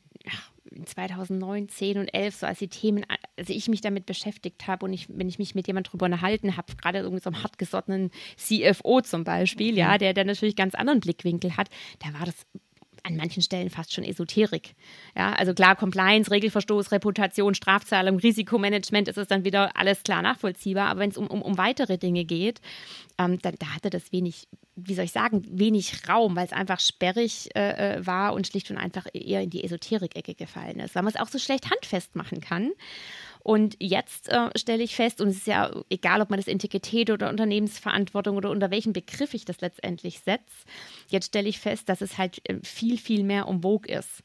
in 2009, 10 und 11, so als die Themen, also ich mich damit beschäftigt habe und ich, wenn ich mich mit jemandem drüber unterhalten habe, gerade irgendwie so einem hartgesottenen CFO zum Beispiel, ja, mhm. der, der natürlich ganz anderen Blickwinkel hat, da war das an manchen Stellen fast schon Esoterik. Ja, also klar, Compliance, Regelverstoß, Reputation, Strafzahlung, Risikomanagement, ist es dann wieder alles klar nachvollziehbar. Aber wenn es um, um, um weitere Dinge geht, ähm, dann da hatte das wenig, wie soll ich sagen, wenig Raum, weil es einfach sperrig äh, äh, war und schlicht und einfach eher in die Esoterik-Ecke gefallen ist, weil man es auch so schlecht handfest machen kann. Und jetzt äh, stelle ich fest, und es ist ja egal, ob man das Integrität oder Unternehmensverantwortung oder unter welchem Begriff ich das letztendlich setze, jetzt stelle ich fest, dass es halt äh, viel, viel mehr um Vogue ist.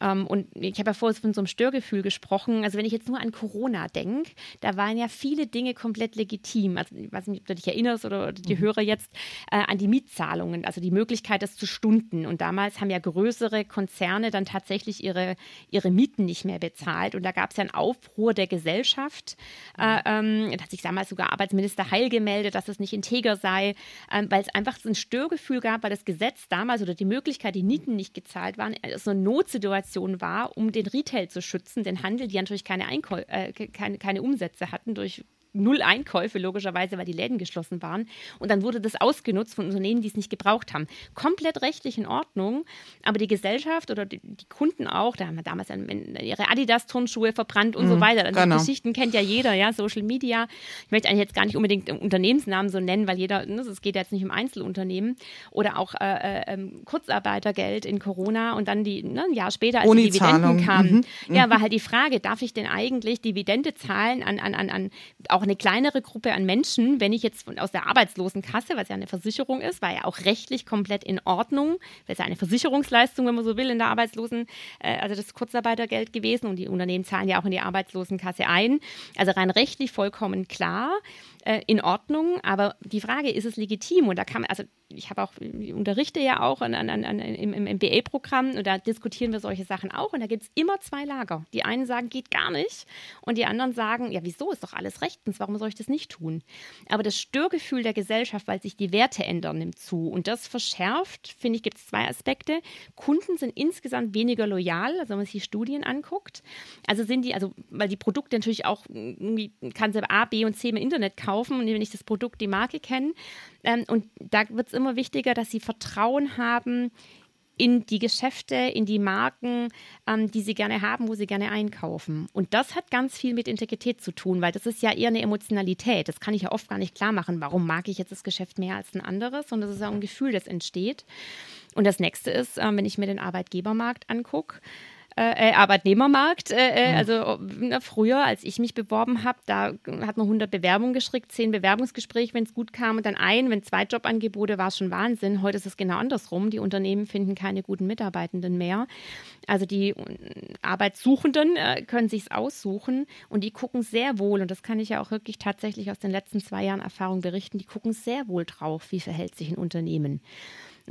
Ähm, und ich habe ja vorhin von so einem Störgefühl gesprochen. Also wenn ich jetzt nur an Corona denke, da waren ja viele Dinge komplett legitim. Also ich weiß nicht, ob du dich erinnerst oder die mhm. Hörer jetzt äh, an die Mietzahlungen, also die Möglichkeit, das zu stunden. Und damals haben ja größere Konzerne dann tatsächlich ihre, ihre Mieten nicht mehr bezahlt. Und da gab es ja einen Aufruhr der Gesellschaft. Mhm. Äh, ähm, da hat sich damals sogar Arbeitsminister Heil gemeldet, dass es nicht integer sei, äh, weil es einfach so ein Störgefühl gab, weil das Gesetz damals oder die Möglichkeit, die Mieten nicht gezahlt waren, so eine Notsituation Organisation war, um den Retail zu schützen, den Handel, die natürlich keine, Einkäu äh, keine, keine Umsätze hatten durch null Einkäufe, logischerweise, weil die Läden geschlossen waren. Und dann wurde das ausgenutzt von Unternehmen, die es nicht gebraucht haben. Komplett rechtlich in Ordnung, aber die Gesellschaft oder die, die Kunden auch, da haben wir damals ihre Adidas-Turnschuhe verbrannt und mhm, so weiter. Also genau. Die Geschichten kennt ja jeder, ja, Social Media. Ich möchte eigentlich jetzt gar nicht unbedingt Unternehmensnamen so nennen, weil jeder, ne, es geht jetzt nicht um Einzelunternehmen oder auch äh, äh, ähm, Kurzarbeitergeld in Corona und dann die, ne, ein Jahr später, als Ohne die Dividenden Zahlung. kamen. Mhm. Ja, war halt die Frage, darf ich denn eigentlich Dividende zahlen an, an, an, an auch eine kleinere Gruppe an Menschen, wenn ich jetzt aus der Arbeitslosenkasse, was ja eine Versicherung ist, war ja auch rechtlich komplett in Ordnung, weil es ja eine Versicherungsleistung, wenn man so will, in der Arbeitslosen, äh, also das Kurzarbeitergeld gewesen und die Unternehmen zahlen ja auch in die Arbeitslosenkasse ein. Also rein rechtlich vollkommen klar äh, in Ordnung, aber die Frage, ist es legitim? Und da kann man, also ich habe auch, ich unterrichte ja auch an, an, an, im, im MBA-Programm und da diskutieren wir solche Sachen auch. Und da gibt es immer zwei Lager. Die einen sagen, geht gar nicht. Und die anderen sagen, ja, wieso ist doch alles rechtens? Warum soll ich das nicht tun? Aber das Störgefühl der Gesellschaft, weil sich die Werte ändern, nimmt zu. Und das verschärft, finde ich, gibt es zwei Aspekte. Kunden sind insgesamt weniger loyal, also wenn man sich die Studien anguckt. Also sind die, also weil die Produkte natürlich auch, irgendwie kann sie A, B und C im Internet kaufen und wenn ich das Produkt, die Marke kenne. Ähm, und da wird es immer wichtiger, dass sie Vertrauen haben in die Geschäfte, in die Marken, ähm, die sie gerne haben, wo sie gerne einkaufen. Und das hat ganz viel mit Integrität zu tun, weil das ist ja eher eine Emotionalität. Das kann ich ja oft gar nicht klar machen. Warum mag ich jetzt das Geschäft mehr als ein anderes? Und das ist ja ein Gefühl, das entsteht. Und das nächste ist, äh, wenn ich mir den Arbeitgebermarkt angucke, äh, äh, Arbeitnehmermarkt. Äh, äh, also na, früher, als ich mich beworben habe, da hat man 100 Bewerbungen geschickt, 10 Bewerbungsgespräche, wenn es gut kam und dann ein, wenn zwei Jobangebote, war es schon Wahnsinn. Heute ist es genau andersrum. Die Unternehmen finden keine guten Mitarbeitenden mehr. Also die Arbeitssuchenden äh, können sich aussuchen und die gucken sehr wohl, und das kann ich ja auch wirklich tatsächlich aus den letzten zwei Jahren Erfahrung berichten, die gucken sehr wohl drauf, wie verhält sich ein Unternehmen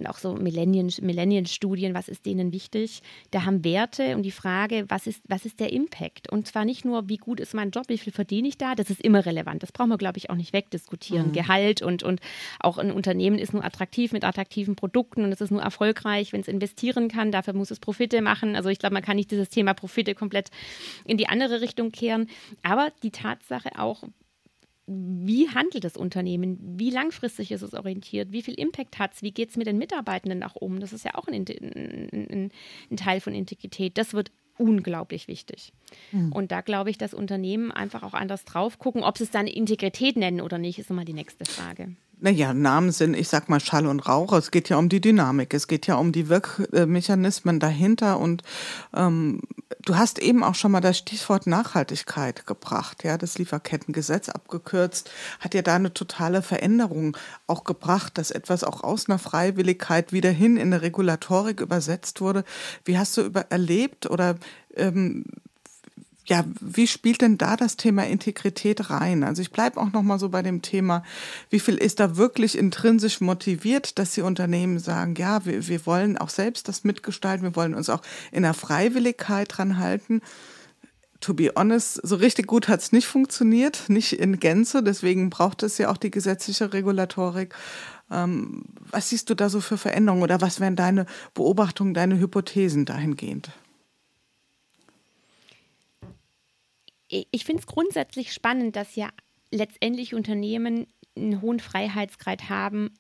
auch so Millennial-Studien, was ist denen wichtig. Da haben Werte und die Frage, was ist, was ist der Impact? Und zwar nicht nur, wie gut ist mein Job, wie viel verdiene ich da, das ist immer relevant. Das brauchen wir, glaube ich, auch nicht wegdiskutieren. Mhm. Gehalt und, und auch ein Unternehmen ist nur attraktiv mit attraktiven Produkten und es ist nur erfolgreich, wenn es investieren kann. Dafür muss es Profite machen. Also ich glaube, man kann nicht dieses Thema Profite komplett in die andere Richtung kehren. Aber die Tatsache auch, wie handelt das Unternehmen? Wie langfristig ist es orientiert? Wie viel Impact hat es? Wie geht es mit den Mitarbeitenden auch um? Das ist ja auch ein, ein, ein Teil von Integrität. Das wird unglaublich wichtig. Mhm. Und da glaube ich, dass Unternehmen einfach auch anders drauf gucken. Ob sie es dann Integrität nennen oder nicht, ist immer die nächste Frage. Naja, Namen sind, ich sag mal, Schall und Rauch. Es geht ja um die Dynamik, es geht ja um die Wirkmechanismen dahinter. Und ähm, du hast eben auch schon mal das Stichwort Nachhaltigkeit gebracht, ja, das Lieferkettengesetz abgekürzt, hat ja da eine totale Veränderung auch gebracht, dass etwas auch aus einer Freiwilligkeit wieder hin in eine Regulatorik übersetzt wurde. Wie hast du über erlebt oder ähm, ja, wie spielt denn da das Thema Integrität rein? Also ich bleibe auch noch mal so bei dem Thema, wie viel ist da wirklich intrinsisch motiviert, dass die Unternehmen sagen, ja, wir, wir wollen auch selbst das mitgestalten, wir wollen uns auch in der Freiwilligkeit dran halten. To be honest, so richtig gut hat es nicht funktioniert, nicht in Gänze. Deswegen braucht es ja auch die gesetzliche Regulatorik. Ähm, was siehst du da so für Veränderungen oder was wären deine Beobachtungen, deine Hypothesen dahingehend? Ich finde es grundsätzlich spannend, dass ja letztendlich Unternehmen einen hohen Freiheitsgrad haben,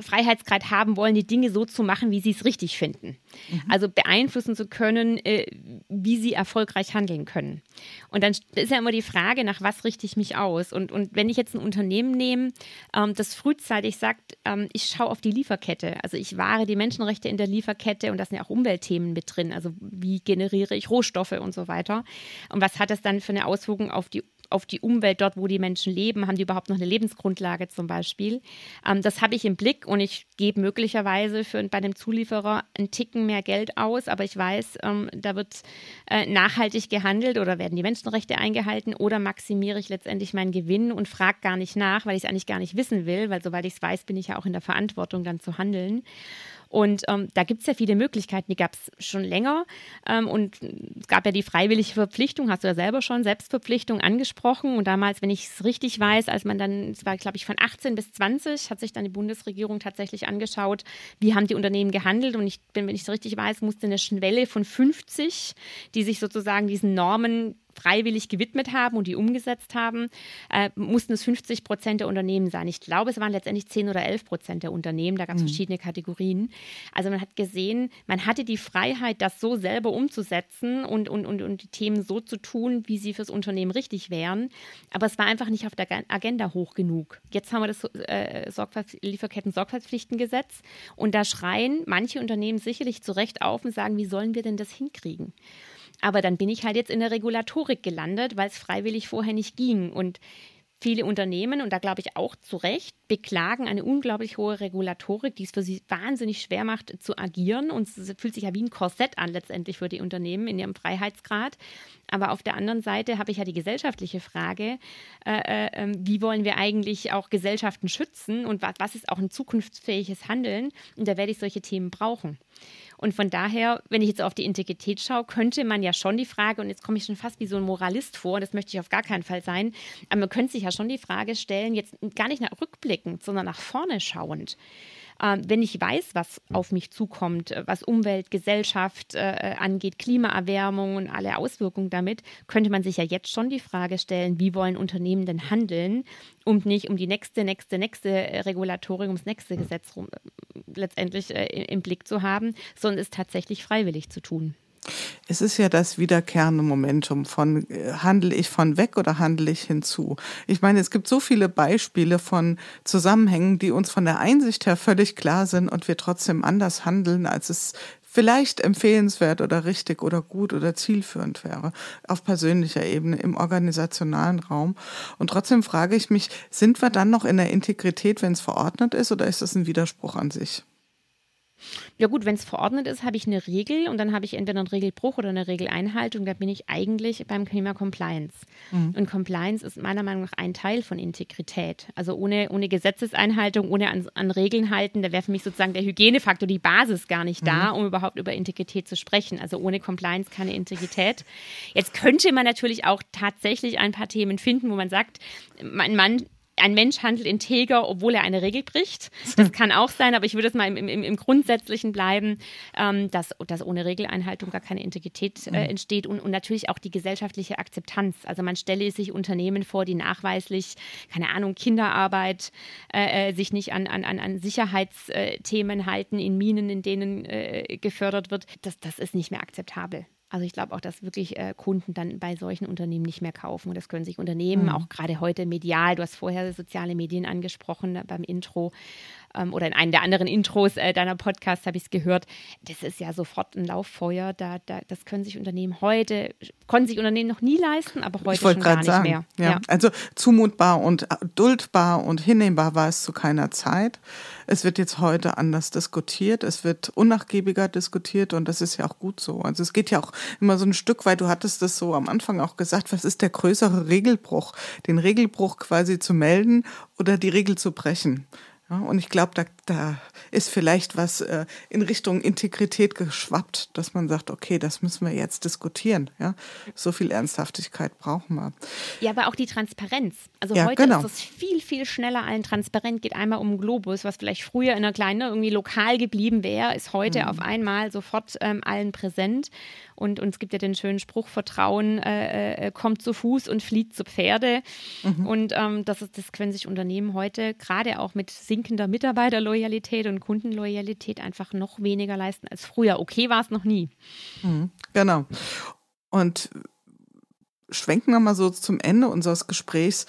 Freiheitsgrad haben wollen, die Dinge so zu machen, wie sie es richtig finden. Mhm. Also beeinflussen zu können, äh, wie sie erfolgreich handeln können. Und dann ist ja immer die Frage, nach was richte ich mich aus? Und, und wenn ich jetzt ein Unternehmen nehme, ähm, das frühzeitig sagt, ähm, ich schaue auf die Lieferkette, also ich wahre die Menschenrechte in der Lieferkette und da sind ja auch Umweltthemen mit drin, also wie generiere ich Rohstoffe und so weiter. Und was hat das dann für eine Auswirkung auf die auf die Umwelt dort, wo die Menschen leben? Haben die überhaupt noch eine Lebensgrundlage zum Beispiel? Ähm, das habe ich im Blick und ich gebe möglicherweise für, bei einem Zulieferer einen Ticken mehr Geld aus, aber ich weiß, ähm, da wird äh, nachhaltig gehandelt oder werden die Menschenrechte eingehalten oder maximiere ich letztendlich meinen Gewinn und frage gar nicht nach, weil ich es eigentlich gar nicht wissen will, weil sobald ich es weiß, bin ich ja auch in der Verantwortung, dann zu handeln. Und ähm, da gibt es ja viele Möglichkeiten, die gab es schon länger. Ähm, und es gab ja die freiwillige Verpflichtung, hast du ja selber schon, Selbstverpflichtung angesprochen. Und damals, wenn ich es richtig weiß, als man dann, es war, glaube ich, von 18 bis 20, hat sich dann die Bundesregierung tatsächlich angeschaut, wie haben die Unternehmen gehandelt. Und ich bin, wenn ich es richtig weiß, musste eine Schwelle von 50, die sich sozusagen diesen Normen freiwillig gewidmet haben und die umgesetzt haben, äh, mussten es 50 Prozent der Unternehmen sein. Ich glaube, es waren letztendlich 10 oder 11 Prozent der Unternehmen. Da gab es mhm. verschiedene Kategorien. Also man hat gesehen, man hatte die Freiheit, das so selber umzusetzen und, und, und, und die Themen so zu tun, wie sie fürs Unternehmen richtig wären. Aber es war einfach nicht auf der Agenda hoch genug. Jetzt haben wir das äh, Lieferketten-Sorgfaltspflichtengesetz und da schreien manche Unternehmen sicherlich zu Recht auf und sagen, wie sollen wir denn das hinkriegen? Aber dann bin ich halt jetzt in der Regulatorik gelandet, weil es freiwillig vorher nicht ging. Und viele Unternehmen, und da glaube ich auch zu Recht, beklagen eine unglaublich hohe Regulatorik, die es für sie wahnsinnig schwer macht zu agieren. Und es fühlt sich ja wie ein Korsett an letztendlich für die Unternehmen in ihrem Freiheitsgrad. Aber auf der anderen Seite habe ich ja die gesellschaftliche Frage, äh, äh, ähm, wie wollen wir eigentlich auch Gesellschaften schützen und was, was ist auch ein zukunftsfähiges Handeln? Und da werde ich solche Themen brauchen. Und von daher, wenn ich jetzt auf die Integrität schaue, könnte man ja schon die Frage, und jetzt komme ich schon fast wie so ein Moralist vor, das möchte ich auf gar keinen Fall sein, aber man könnte sich ja schon die Frage stellen, jetzt gar nicht nach rückblickend, sondern nach vorne schauend. Ähm, wenn ich weiß, was auf mich zukommt, äh, was Umwelt, Gesellschaft äh, äh, angeht, Klimaerwärmung und alle Auswirkungen damit, könnte man sich ja jetzt schon die Frage stellen, wie wollen Unternehmen denn handeln, um nicht um die nächste, nächste, nächste Regulatorik, ums nächste Gesetz rum, letztendlich im Blick zu haben, sondern es tatsächlich freiwillig zu tun. Es ist ja das wiederkehrende Momentum von äh, handle ich von weg oder handle ich hinzu. Ich meine, es gibt so viele Beispiele von Zusammenhängen, die uns von der Einsicht her völlig klar sind und wir trotzdem anders handeln, als es vielleicht empfehlenswert oder richtig oder gut oder zielführend wäre auf persönlicher Ebene im organisationalen Raum. Und trotzdem frage ich mich, sind wir dann noch in der Integrität, wenn es verordnet ist, oder ist das ein Widerspruch an sich? Ja gut, wenn es verordnet ist, habe ich eine Regel und dann habe ich entweder einen Regelbruch oder eine Regeleinhaltung. Da bin ich eigentlich beim Thema Compliance. Mhm. Und Compliance ist meiner Meinung nach ein Teil von Integrität. Also ohne, ohne Gesetzeseinhaltung, ohne an, an Regeln halten, da wäre für mich sozusagen der Hygienefaktor, die Basis gar nicht da, mhm. um überhaupt über Integrität zu sprechen. Also ohne Compliance keine Integrität. Jetzt könnte man natürlich auch tatsächlich ein paar Themen finden, wo man sagt, mein Mann ein Mensch handelt integer, obwohl er eine Regel bricht. Das kann auch sein, aber ich würde es mal im, im, im Grundsätzlichen bleiben, ähm, dass, dass ohne Regeleinhaltung gar keine Integrität äh, mhm. entsteht und, und natürlich auch die gesellschaftliche Akzeptanz. Also man stelle sich Unternehmen vor, die nachweislich, keine Ahnung, Kinderarbeit, äh, äh sich nicht an, an, an Sicherheitsthemen halten in Minen, in denen äh, gefördert wird. Das, das ist nicht mehr akzeptabel. Also ich glaube auch, dass wirklich äh, Kunden dann bei solchen Unternehmen nicht mehr kaufen. Und das können sich Unternehmen, mhm. auch gerade heute medial, du hast vorher soziale Medien angesprochen äh, beim Intro, ähm, oder in einem der anderen Intros äh, deiner Podcasts habe ich es gehört. Das ist ja sofort ein Lauffeuer. Da, da, das können sich Unternehmen heute, konnten sich Unternehmen noch nie leisten, aber heute schon gar nicht sagen, mehr. Ja. ja. Also zumutbar und duldbar und hinnehmbar war es zu keiner Zeit. Es wird jetzt heute anders diskutiert, es wird unnachgiebiger diskutiert und das ist ja auch gut so. Also es geht ja auch immer so ein Stück weit, du hattest das so am Anfang auch gesagt, was ist der größere Regelbruch? Den Regelbruch quasi zu melden oder die Regel zu brechen. Und ich glaube, da, da ist vielleicht was äh, in Richtung Integrität geschwappt, dass man sagt, okay, das müssen wir jetzt diskutieren. Ja? So viel Ernsthaftigkeit brauchen wir. Ja, aber auch die Transparenz. Also ja, heute genau. ist es viel, viel schneller allen transparent. Geht einmal um Globus, was vielleicht früher in einer kleinen, irgendwie lokal geblieben wäre, ist heute mhm. auf einmal sofort ähm, allen präsent. Und, und es gibt ja den schönen Spruch, Vertrauen äh, äh, kommt zu Fuß und flieht zu Pferde. Mhm. Und ähm, das, ist, das können sich Unternehmen heute gerade auch mit sinkender Mitarbeiterloyalität und Kundenloyalität einfach noch weniger leisten als früher. Okay war es noch nie. Mhm. Genau. Und schwenken wir mal so zum Ende unseres Gesprächs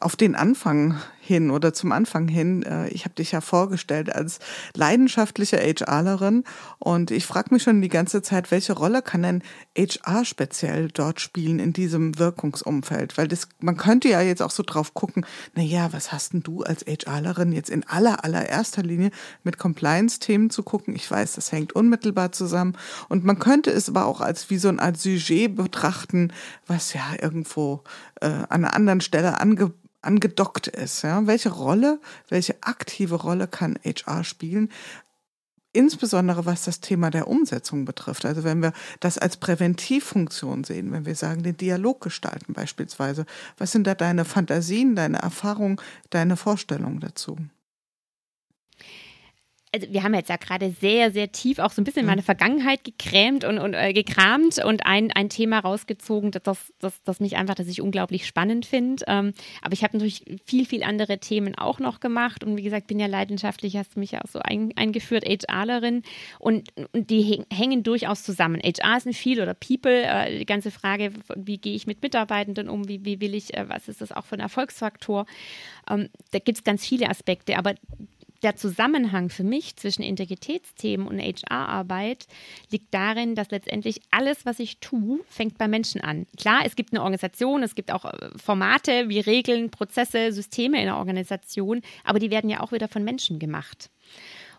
auf den Anfang hin oder zum Anfang hin. Äh, ich habe dich ja vorgestellt als leidenschaftliche HRlerin und ich frage mich schon die ganze Zeit, welche Rolle kann denn HR speziell dort spielen in diesem Wirkungsumfeld? Weil das, man könnte ja jetzt auch so drauf gucken, na ja, was hast denn du als HRlerin jetzt in aller, allererster Linie mit Compliance-Themen zu gucken? Ich weiß, das hängt unmittelbar zusammen und man könnte es aber auch als wie so ein Art Sujet betrachten, was ja irgendwo äh, an einer anderen Stelle angeboten angedockt ist. Ja? Welche Rolle, welche aktive Rolle kann HR spielen? Insbesondere was das Thema der Umsetzung betrifft. Also wenn wir das als Präventivfunktion sehen, wenn wir sagen, den Dialog gestalten beispielsweise, was sind da deine Fantasien, deine Erfahrungen, deine Vorstellungen dazu? Also wir haben jetzt ja gerade sehr, sehr tief auch so ein bisschen in meine mhm. Vergangenheit gekrämt und, und äh, gekramt und ein, ein Thema rausgezogen, das, das, das mich einfach, das ich unglaublich spannend finde. Ähm, aber ich habe natürlich viel, viel andere Themen auch noch gemacht und wie gesagt, bin ja leidenschaftlich, hast du mich ja auch so ein, eingeführt, HRlerin und, und die hängen durchaus zusammen. HR ist ein Viel oder People, äh, die ganze Frage, wie gehe ich mit Mitarbeitenden um, wie, wie will ich, äh, was ist das auch für ein Erfolgsfaktor? Ähm, da gibt es ganz viele Aspekte, aber der Zusammenhang für mich zwischen Integritätsthemen und HR-Arbeit liegt darin, dass letztendlich alles, was ich tue, fängt bei Menschen an. Klar, es gibt eine Organisation, es gibt auch äh, Formate wie Regeln, Prozesse, Systeme in der Organisation, aber die werden ja auch wieder von Menschen gemacht.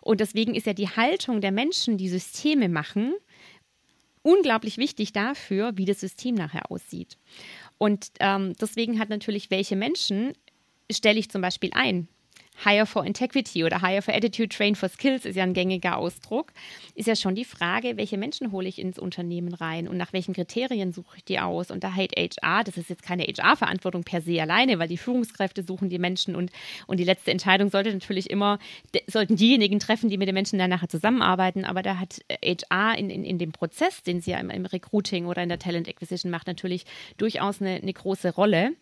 Und deswegen ist ja die Haltung der Menschen, die Systeme machen, unglaublich wichtig dafür, wie das System nachher aussieht. Und ähm, deswegen hat natürlich, welche Menschen stelle ich zum Beispiel ein? Hire for Integrity oder Hire for Attitude, Train for Skills ist ja ein gängiger Ausdruck, ist ja schon die Frage, welche Menschen hole ich ins Unternehmen rein und nach welchen Kriterien suche ich die aus. Und da halt HR, das ist jetzt keine HR-Verantwortung per se alleine, weil die Führungskräfte suchen die Menschen und, und die letzte Entscheidung sollte natürlich immer, sollten diejenigen treffen, die mit den Menschen dann nachher zusammenarbeiten. Aber da hat HR in, in, in dem Prozess, den sie ja im, im Recruiting oder in der Talent Acquisition macht, natürlich durchaus eine, eine große Rolle.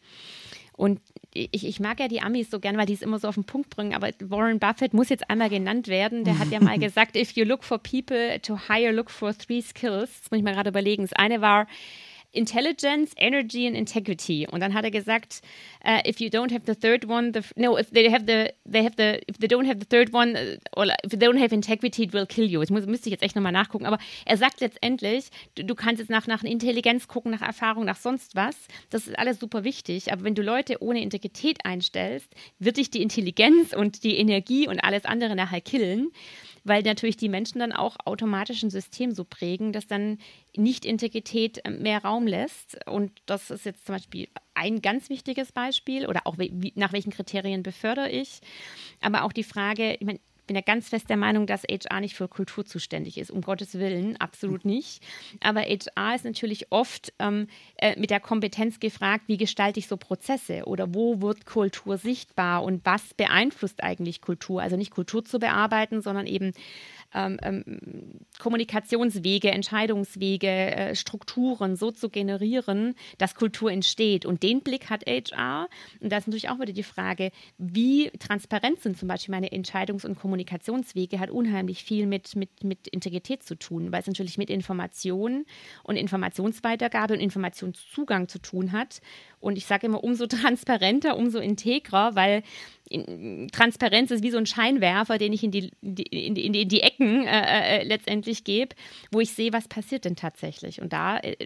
Und ich, ich mag ja die Amis so gern, weil die es immer so auf den Punkt bringen, aber Warren Buffett muss jetzt einmal genannt werden. Der hat ja mal gesagt, if you look for people to hire, look for three skills. Das muss ich mal gerade überlegen. Das eine war, Intelligence, Energy and Integrity. Und dann hat er gesagt, uh, if you don't have the third one, the, no, if they have the, they have the, if they don't have the third one, uh, or if they don't have integrity, it will kill you. Das müsste ich jetzt echt nochmal nachgucken. Aber er sagt letztendlich, du, du kannst jetzt nach, nach Intelligenz gucken, nach Erfahrung, nach sonst was. Das ist alles super wichtig. Aber wenn du Leute ohne Integrität einstellst, wird dich die Intelligenz und die Energie und alles andere nachher killen weil natürlich die Menschen dann auch automatisch ein System so prägen, dass dann nicht Integrität äh, mehr Raum lässt. Und das ist jetzt zum Beispiel ein ganz wichtiges Beispiel oder auch wie, nach welchen Kriterien befördere ich. Aber auch die Frage, ich meine, bin ja ganz fest der Meinung, dass HR nicht für Kultur zuständig ist. Um Gottes Willen, absolut nicht. Aber HR ist natürlich oft ähm, äh, mit der Kompetenz gefragt, wie gestalte ich so Prozesse oder wo wird Kultur sichtbar und was beeinflusst eigentlich Kultur? Also nicht Kultur zu bearbeiten, sondern eben ähm, ähm, Kommunikationswege, Entscheidungswege, äh, Strukturen so zu generieren, dass Kultur entsteht. Und den Blick hat HR. Und da ist natürlich auch wieder die Frage, wie transparent sind zum Beispiel meine Entscheidungs- und Kommunikationswege, hat unheimlich viel mit, mit, mit Integrität zu tun, weil es natürlich mit Information und Informationsweitergabe und Informationszugang zu tun hat. Und ich sage immer, umso transparenter, umso integrer, weil Transparenz ist wie so ein Scheinwerfer, den ich in die, in die, in die, in die Ecken äh, äh, letztendlich gebe, wo ich sehe, was passiert denn tatsächlich. Und da äh,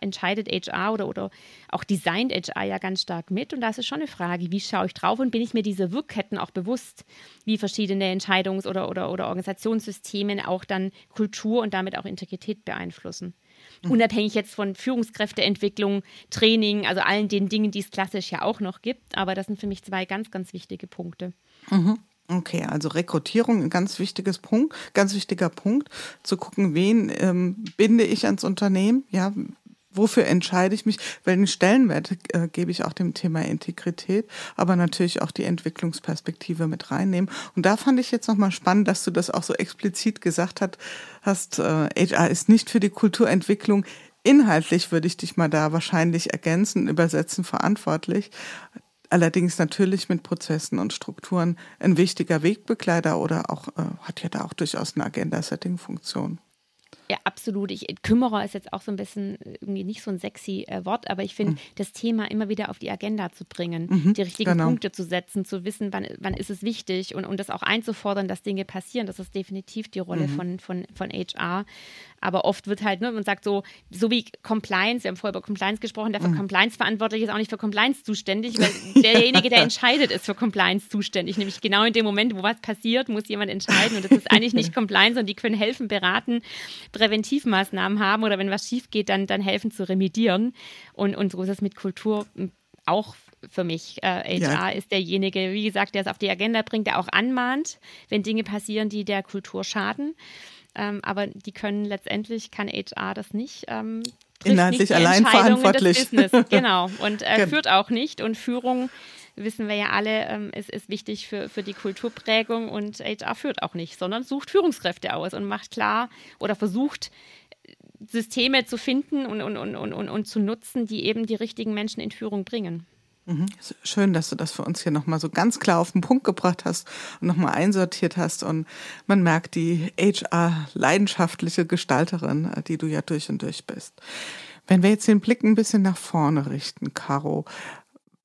entscheidet HR oder, oder auch designt HR ja ganz stark mit. Und da ist es schon eine Frage, wie schaue ich drauf und bin ich mir diese Wirkketten auch bewusst, wie verschiedene Entscheidungs- oder, oder, oder Organisationssysteme auch dann Kultur und damit auch Integrität beeinflussen. Mhm. Unabhängig jetzt von Führungskräfteentwicklung, Training, also allen den Dingen, die es klassisch ja auch noch gibt. Aber das sind für mich zwei ganz, ganz wichtige Punkte. Mhm. Okay, also Rekrutierung ein ganz wichtiges Punkt, ganz wichtiger Punkt, zu gucken, wen ähm, binde ich ans Unternehmen, ja, wofür entscheide ich mich, welchen Stellenwert äh, gebe ich auch dem Thema Integrität, aber natürlich auch die Entwicklungsperspektive mit reinnehmen. Und da fand ich jetzt nochmal spannend, dass du das auch so explizit gesagt hat, hast, äh, HR ist nicht für die Kulturentwicklung Inhaltlich würde ich dich mal da wahrscheinlich ergänzen, übersetzen, verantwortlich. Allerdings natürlich mit Prozessen und Strukturen ein wichtiger Wegbegleiter oder auch äh, hat ja da auch durchaus eine Agenda-Setting-Funktion. Absolut. Ich, Kümmerer ist jetzt auch so ein bisschen irgendwie nicht so ein sexy äh, Wort, aber ich finde, mhm. das Thema immer wieder auf die Agenda zu bringen, mhm, die richtigen genau. Punkte zu setzen, zu wissen, wann, wann ist es wichtig und, und das auch einzufordern, dass Dinge passieren. Das ist definitiv die Rolle mhm. von, von, von HR. Aber oft wird halt, ne, man sagt so, so wie Compliance, wir haben vorher über Compliance gesprochen, der für mhm. Compliance verantwortlich ist auch nicht für Compliance zuständig, weil derjenige, der entscheidet, ist für Compliance zuständig. Nämlich genau in dem Moment, wo was passiert, muss jemand entscheiden. Und das ist eigentlich nicht Compliance, sondern die können helfen, beraten, Präventivmaßnahmen haben oder wenn was schief geht, dann, dann helfen zu remedieren. Und, und so ist es mit Kultur auch für mich. Äh, HR ja. ist derjenige, wie gesagt, der es auf die Agenda bringt, der auch anmahnt, wenn Dinge passieren, die der Kultur schaden. Ähm, aber die können letztendlich, kann HR das nicht. Ähm, Inhaltlich allein verantwortlich. Genau. Und äh, führt auch nicht. Und Führung wissen wir ja alle, ähm, es ist wichtig für, für die Kulturprägung und HR führt auch nicht, sondern sucht Führungskräfte aus und macht klar oder versucht, Systeme zu finden und, und, und, und, und zu nutzen, die eben die richtigen Menschen in Führung bringen. Mhm. Schön, dass du das für uns hier nochmal so ganz klar auf den Punkt gebracht hast und nochmal einsortiert hast. Und man merkt die HR-leidenschaftliche Gestalterin, äh, die du ja durch und durch bist. Wenn wir jetzt den Blick ein bisschen nach vorne richten, Caro,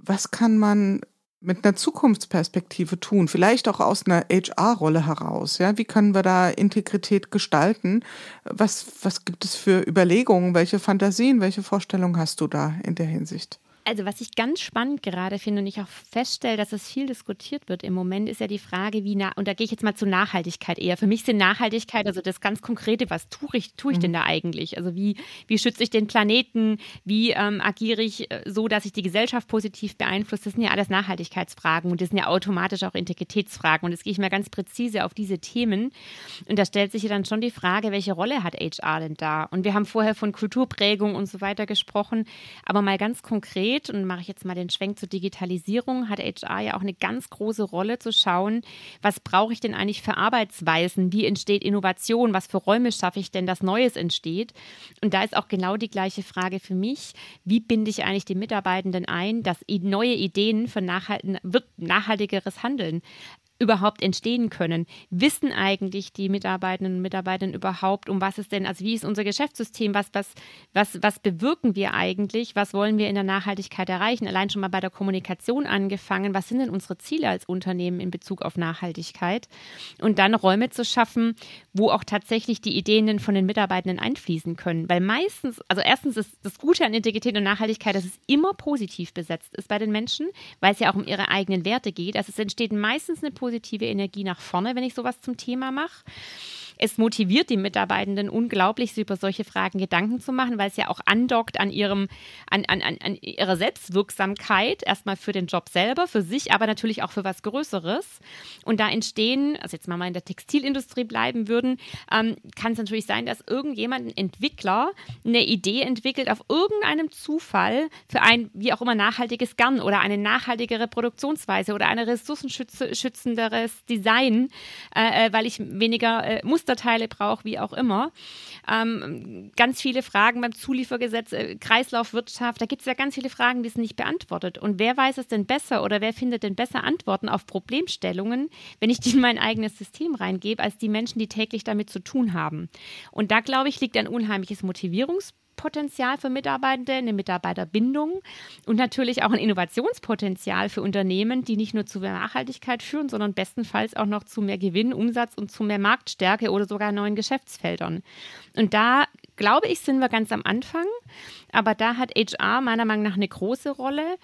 was kann man mit einer Zukunftsperspektive tun, vielleicht auch aus einer HR-Rolle heraus. Ja, wie können wir da Integrität gestalten? Was, was gibt es für Überlegungen? Welche Fantasien, welche Vorstellungen hast du da in der Hinsicht? Also was ich ganz spannend gerade finde und ich auch feststelle, dass es viel diskutiert wird im Moment, ist ja die Frage, wie, na und da gehe ich jetzt mal zur Nachhaltigkeit eher. Für mich sind Nachhaltigkeit, also das ganz Konkrete, was tue ich, tue ich mhm. denn da eigentlich? Also wie, wie schütze ich den Planeten? Wie ähm, agiere ich äh, so, dass ich die Gesellschaft positiv beeinflusse? Das sind ja alles Nachhaltigkeitsfragen und das sind ja automatisch auch Integritätsfragen. Und jetzt gehe ich mal ganz präzise auf diese Themen. Und da stellt sich ja dann schon die Frage, welche Rolle hat HR denn da? Und wir haben vorher von Kulturprägung und so weiter gesprochen, aber mal ganz konkret, geht, und mache ich jetzt mal den Schwenk zur Digitalisierung, hat HR ja auch eine ganz große Rolle zu schauen, was brauche ich denn eigentlich für Arbeitsweisen, wie entsteht Innovation, was für Räume schaffe ich denn, dass Neues entsteht. Und da ist auch genau die gleiche Frage für mich, wie binde ich eigentlich die Mitarbeitenden ein, dass neue Ideen für nachhaltigeres Handeln überhaupt entstehen können. Wissen eigentlich die Mitarbeitenden und Mitarbeiter überhaupt, um was es denn, also wie ist unser Geschäftssystem, was, was, was, was bewirken wir eigentlich, was wollen wir in der Nachhaltigkeit erreichen? Allein schon mal bei der Kommunikation angefangen, was sind denn unsere Ziele als Unternehmen in Bezug auf Nachhaltigkeit? Und dann Räume zu schaffen, wo auch tatsächlich die Ideen von den Mitarbeitenden einfließen können. Weil meistens, also erstens ist das Gute an Integrität und Nachhaltigkeit, dass es immer positiv besetzt ist bei den Menschen, weil es ja auch um ihre eigenen Werte geht. Also es entsteht meistens eine positive Energie nach vorne, wenn ich sowas zum Thema mache. Es motiviert die Mitarbeitenden unglaublich, sich über solche Fragen Gedanken zu machen, weil es ja auch andockt an, ihrem, an, an, an ihrer Selbstwirksamkeit, erstmal für den Job selber, für sich, aber natürlich auch für was Größeres. Und da entstehen, also jetzt mal in der Textilindustrie bleiben würden, ähm, kann es natürlich sein, dass irgendjemand, ein Entwickler, eine Idee entwickelt auf irgendeinem Zufall für ein, wie auch immer, nachhaltiges Garn oder eine nachhaltigere Produktionsweise oder ein ressourcenschützenderes Design, äh, äh, weil ich weniger äh, Musterteile brauche, wie auch immer. Ähm, ganz viele Fragen beim Zuliefergesetz, äh, Kreislaufwirtschaft, da gibt es ja ganz viele Fragen, die sind nicht beantwortet. Und wer weiß es denn besser oder wer findet denn besser Antworten auf Problemstellungen, wenn ich die in mein eigenes System reingebe, als die Menschen, die täglich damit zu tun haben? Und da, glaube ich, liegt ein unheimliches Motivierungsproblem Potenzial für Mitarbeitende, eine Mitarbeiterbindung und natürlich auch ein Innovationspotenzial für Unternehmen, die nicht nur zu mehr Nachhaltigkeit führen, sondern bestenfalls auch noch zu mehr Gewinn, Umsatz und zu mehr Marktstärke oder sogar neuen Geschäftsfeldern. Und da glaube ich, sind wir ganz am Anfang. Aber da hat HR meiner Meinung nach eine große Rolle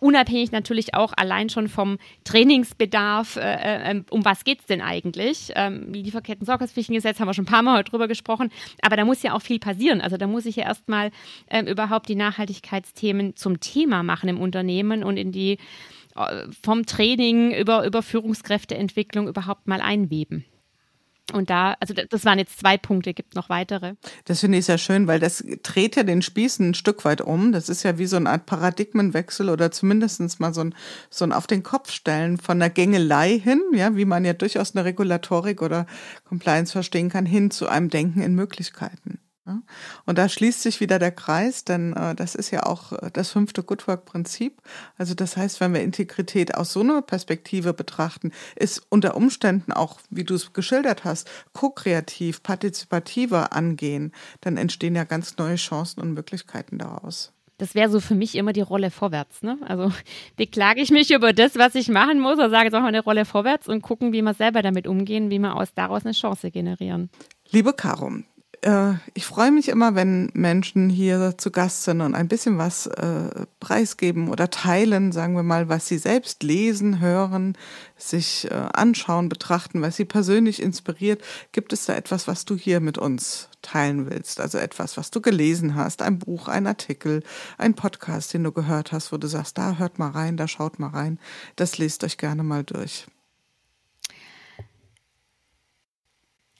unabhängig natürlich auch allein schon vom Trainingsbedarf, äh, äh, ähm, um was geht es denn eigentlich? Ähm, Lieferketten-Sorgfaltspflichtengesetz haben wir schon ein paar Mal heute drüber gesprochen, aber da muss ja auch viel passieren. Also da muss ich ja erstmal ähm, überhaupt die Nachhaltigkeitsthemen zum Thema machen im Unternehmen und in die äh, vom Training über, über Führungskräfteentwicklung überhaupt mal einweben. Und da, also das waren jetzt zwei Punkte, gibt noch weitere. Das finde ich sehr schön, weil das dreht ja den Spieß ein Stück weit um. Das ist ja wie so eine Art Paradigmenwechsel oder zumindest mal so ein, so ein auf den Kopf stellen von der Gängelei hin, ja, wie man ja durchaus eine Regulatorik oder Compliance verstehen kann, hin zu einem Denken in Möglichkeiten. Und da schließt sich wieder der Kreis, denn äh, das ist ja auch äh, das fünfte Good Work-Prinzip. Also das heißt, wenn wir Integrität aus so einer Perspektive betrachten, ist unter Umständen auch, wie du es geschildert hast, ko-kreativ, partizipativer angehen, dann entstehen ja ganz neue Chancen und Möglichkeiten daraus. Das wäre so für mich immer die Rolle vorwärts. Ne? Also beklage ich mich über das, was ich machen muss, oder sage jetzt auch mal eine Rolle vorwärts und gucken, wie wir selber damit umgehen, wie wir aus daraus eine Chance generieren. Liebe Karum, äh, ich freue mich immer, wenn Menschen hier zu Gast sind und ein bisschen was äh, preisgeben oder teilen, sagen wir mal, was sie selbst lesen, hören, sich äh, anschauen, betrachten, was sie persönlich inspiriert. Gibt es da etwas, was du hier mit uns teilen willst? Also etwas, was du gelesen hast, ein Buch, ein Artikel, ein Podcast, den du gehört hast, wo du sagst, da hört mal rein, da schaut mal rein. Das lest euch gerne mal durch.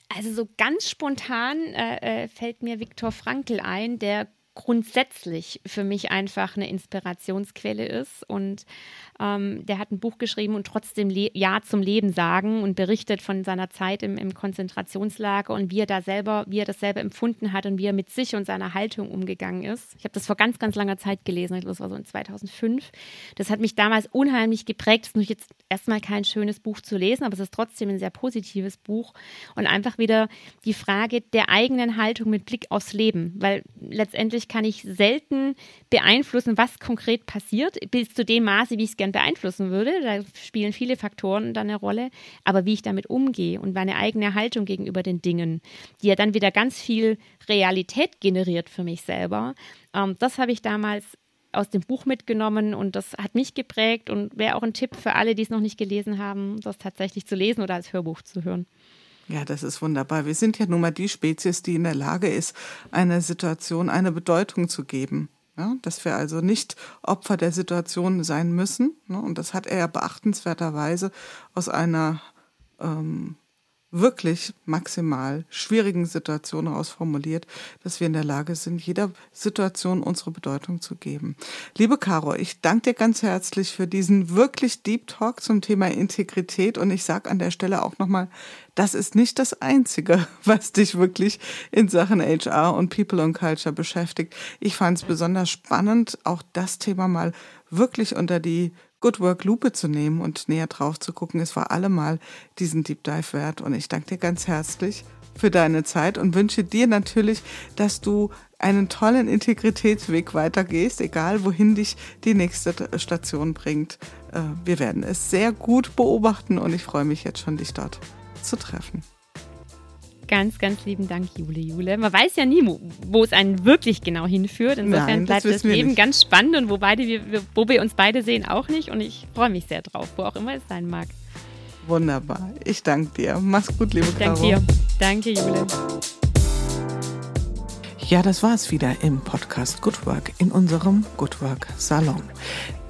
Also so ganz spontan äh, äh, fällt mir Viktor Frankl ein, der grundsätzlich für mich einfach eine Inspirationsquelle ist. Und ähm, der hat ein Buch geschrieben und trotzdem Le Ja zum Leben sagen und berichtet von seiner Zeit im, im Konzentrationslager und wie er da selber, wie er das selber empfunden hat und wie er mit sich und seiner Haltung umgegangen ist. Ich habe das vor ganz, ganz langer Zeit gelesen. Das war so in 2005. Das hat mich damals unheimlich geprägt. Es ist nur jetzt erstmal kein schönes Buch zu lesen, aber es ist trotzdem ein sehr positives Buch und einfach wieder die Frage der eigenen Haltung mit Blick aufs Leben, weil letztendlich kann ich selten beeinflussen, was konkret passiert, bis zu dem Maße, wie ich es gerne beeinflussen würde. Da spielen viele Faktoren dann eine Rolle, aber wie ich damit umgehe und meine eigene Haltung gegenüber den Dingen, die ja dann wieder ganz viel Realität generiert für mich selber, ähm, das habe ich damals aus dem Buch mitgenommen und das hat mich geprägt und wäre auch ein Tipp für alle, die es noch nicht gelesen haben, das tatsächlich zu lesen oder als Hörbuch zu hören. Ja, das ist wunderbar. Wir sind ja nun mal die Spezies, die in der Lage ist, einer Situation eine Bedeutung zu geben. Ja, dass wir also nicht Opfer der Situation sein müssen. Ne? Und das hat er beachtenswerterweise aus einer ähm, wirklich maximal schwierigen Situation ausformuliert, dass wir in der Lage sind, jeder Situation unsere Bedeutung zu geben. Liebe Caro, ich danke dir ganz herzlich für diesen wirklich Deep Talk zum Thema Integrität und ich sage an der Stelle auch nochmal, das ist nicht das Einzige, was dich wirklich in Sachen HR und People and Culture beschäftigt. Ich fand es besonders spannend, auch das Thema mal wirklich unter die Good Work Lupe zu nehmen und näher drauf zu gucken. Es war allemal diesen Deep Dive wert. Und ich danke dir ganz herzlich für deine Zeit und wünsche dir natürlich, dass du einen tollen Integritätsweg weitergehst, egal wohin dich die nächste Station bringt. Äh, wir werden es sehr gut beobachten und ich freue mich jetzt schon, dich dort zu treffen. Ganz, ganz lieben Dank, Jule, Jule. Man weiß ja nie, wo es einen wirklich genau hinführt. Insofern Nein, bleibt das, das Leben nicht. ganz spannend und wo, beide, wir, wo wir uns beide sehen, auch nicht. Und ich freue mich sehr drauf, wo auch immer es sein mag. Wunderbar. Ich danke dir. Mach's gut, liebe Caro. Danke dir. Danke, Jule. Ja, das war es wieder im Podcast Good Work in unserem Good Work Salon.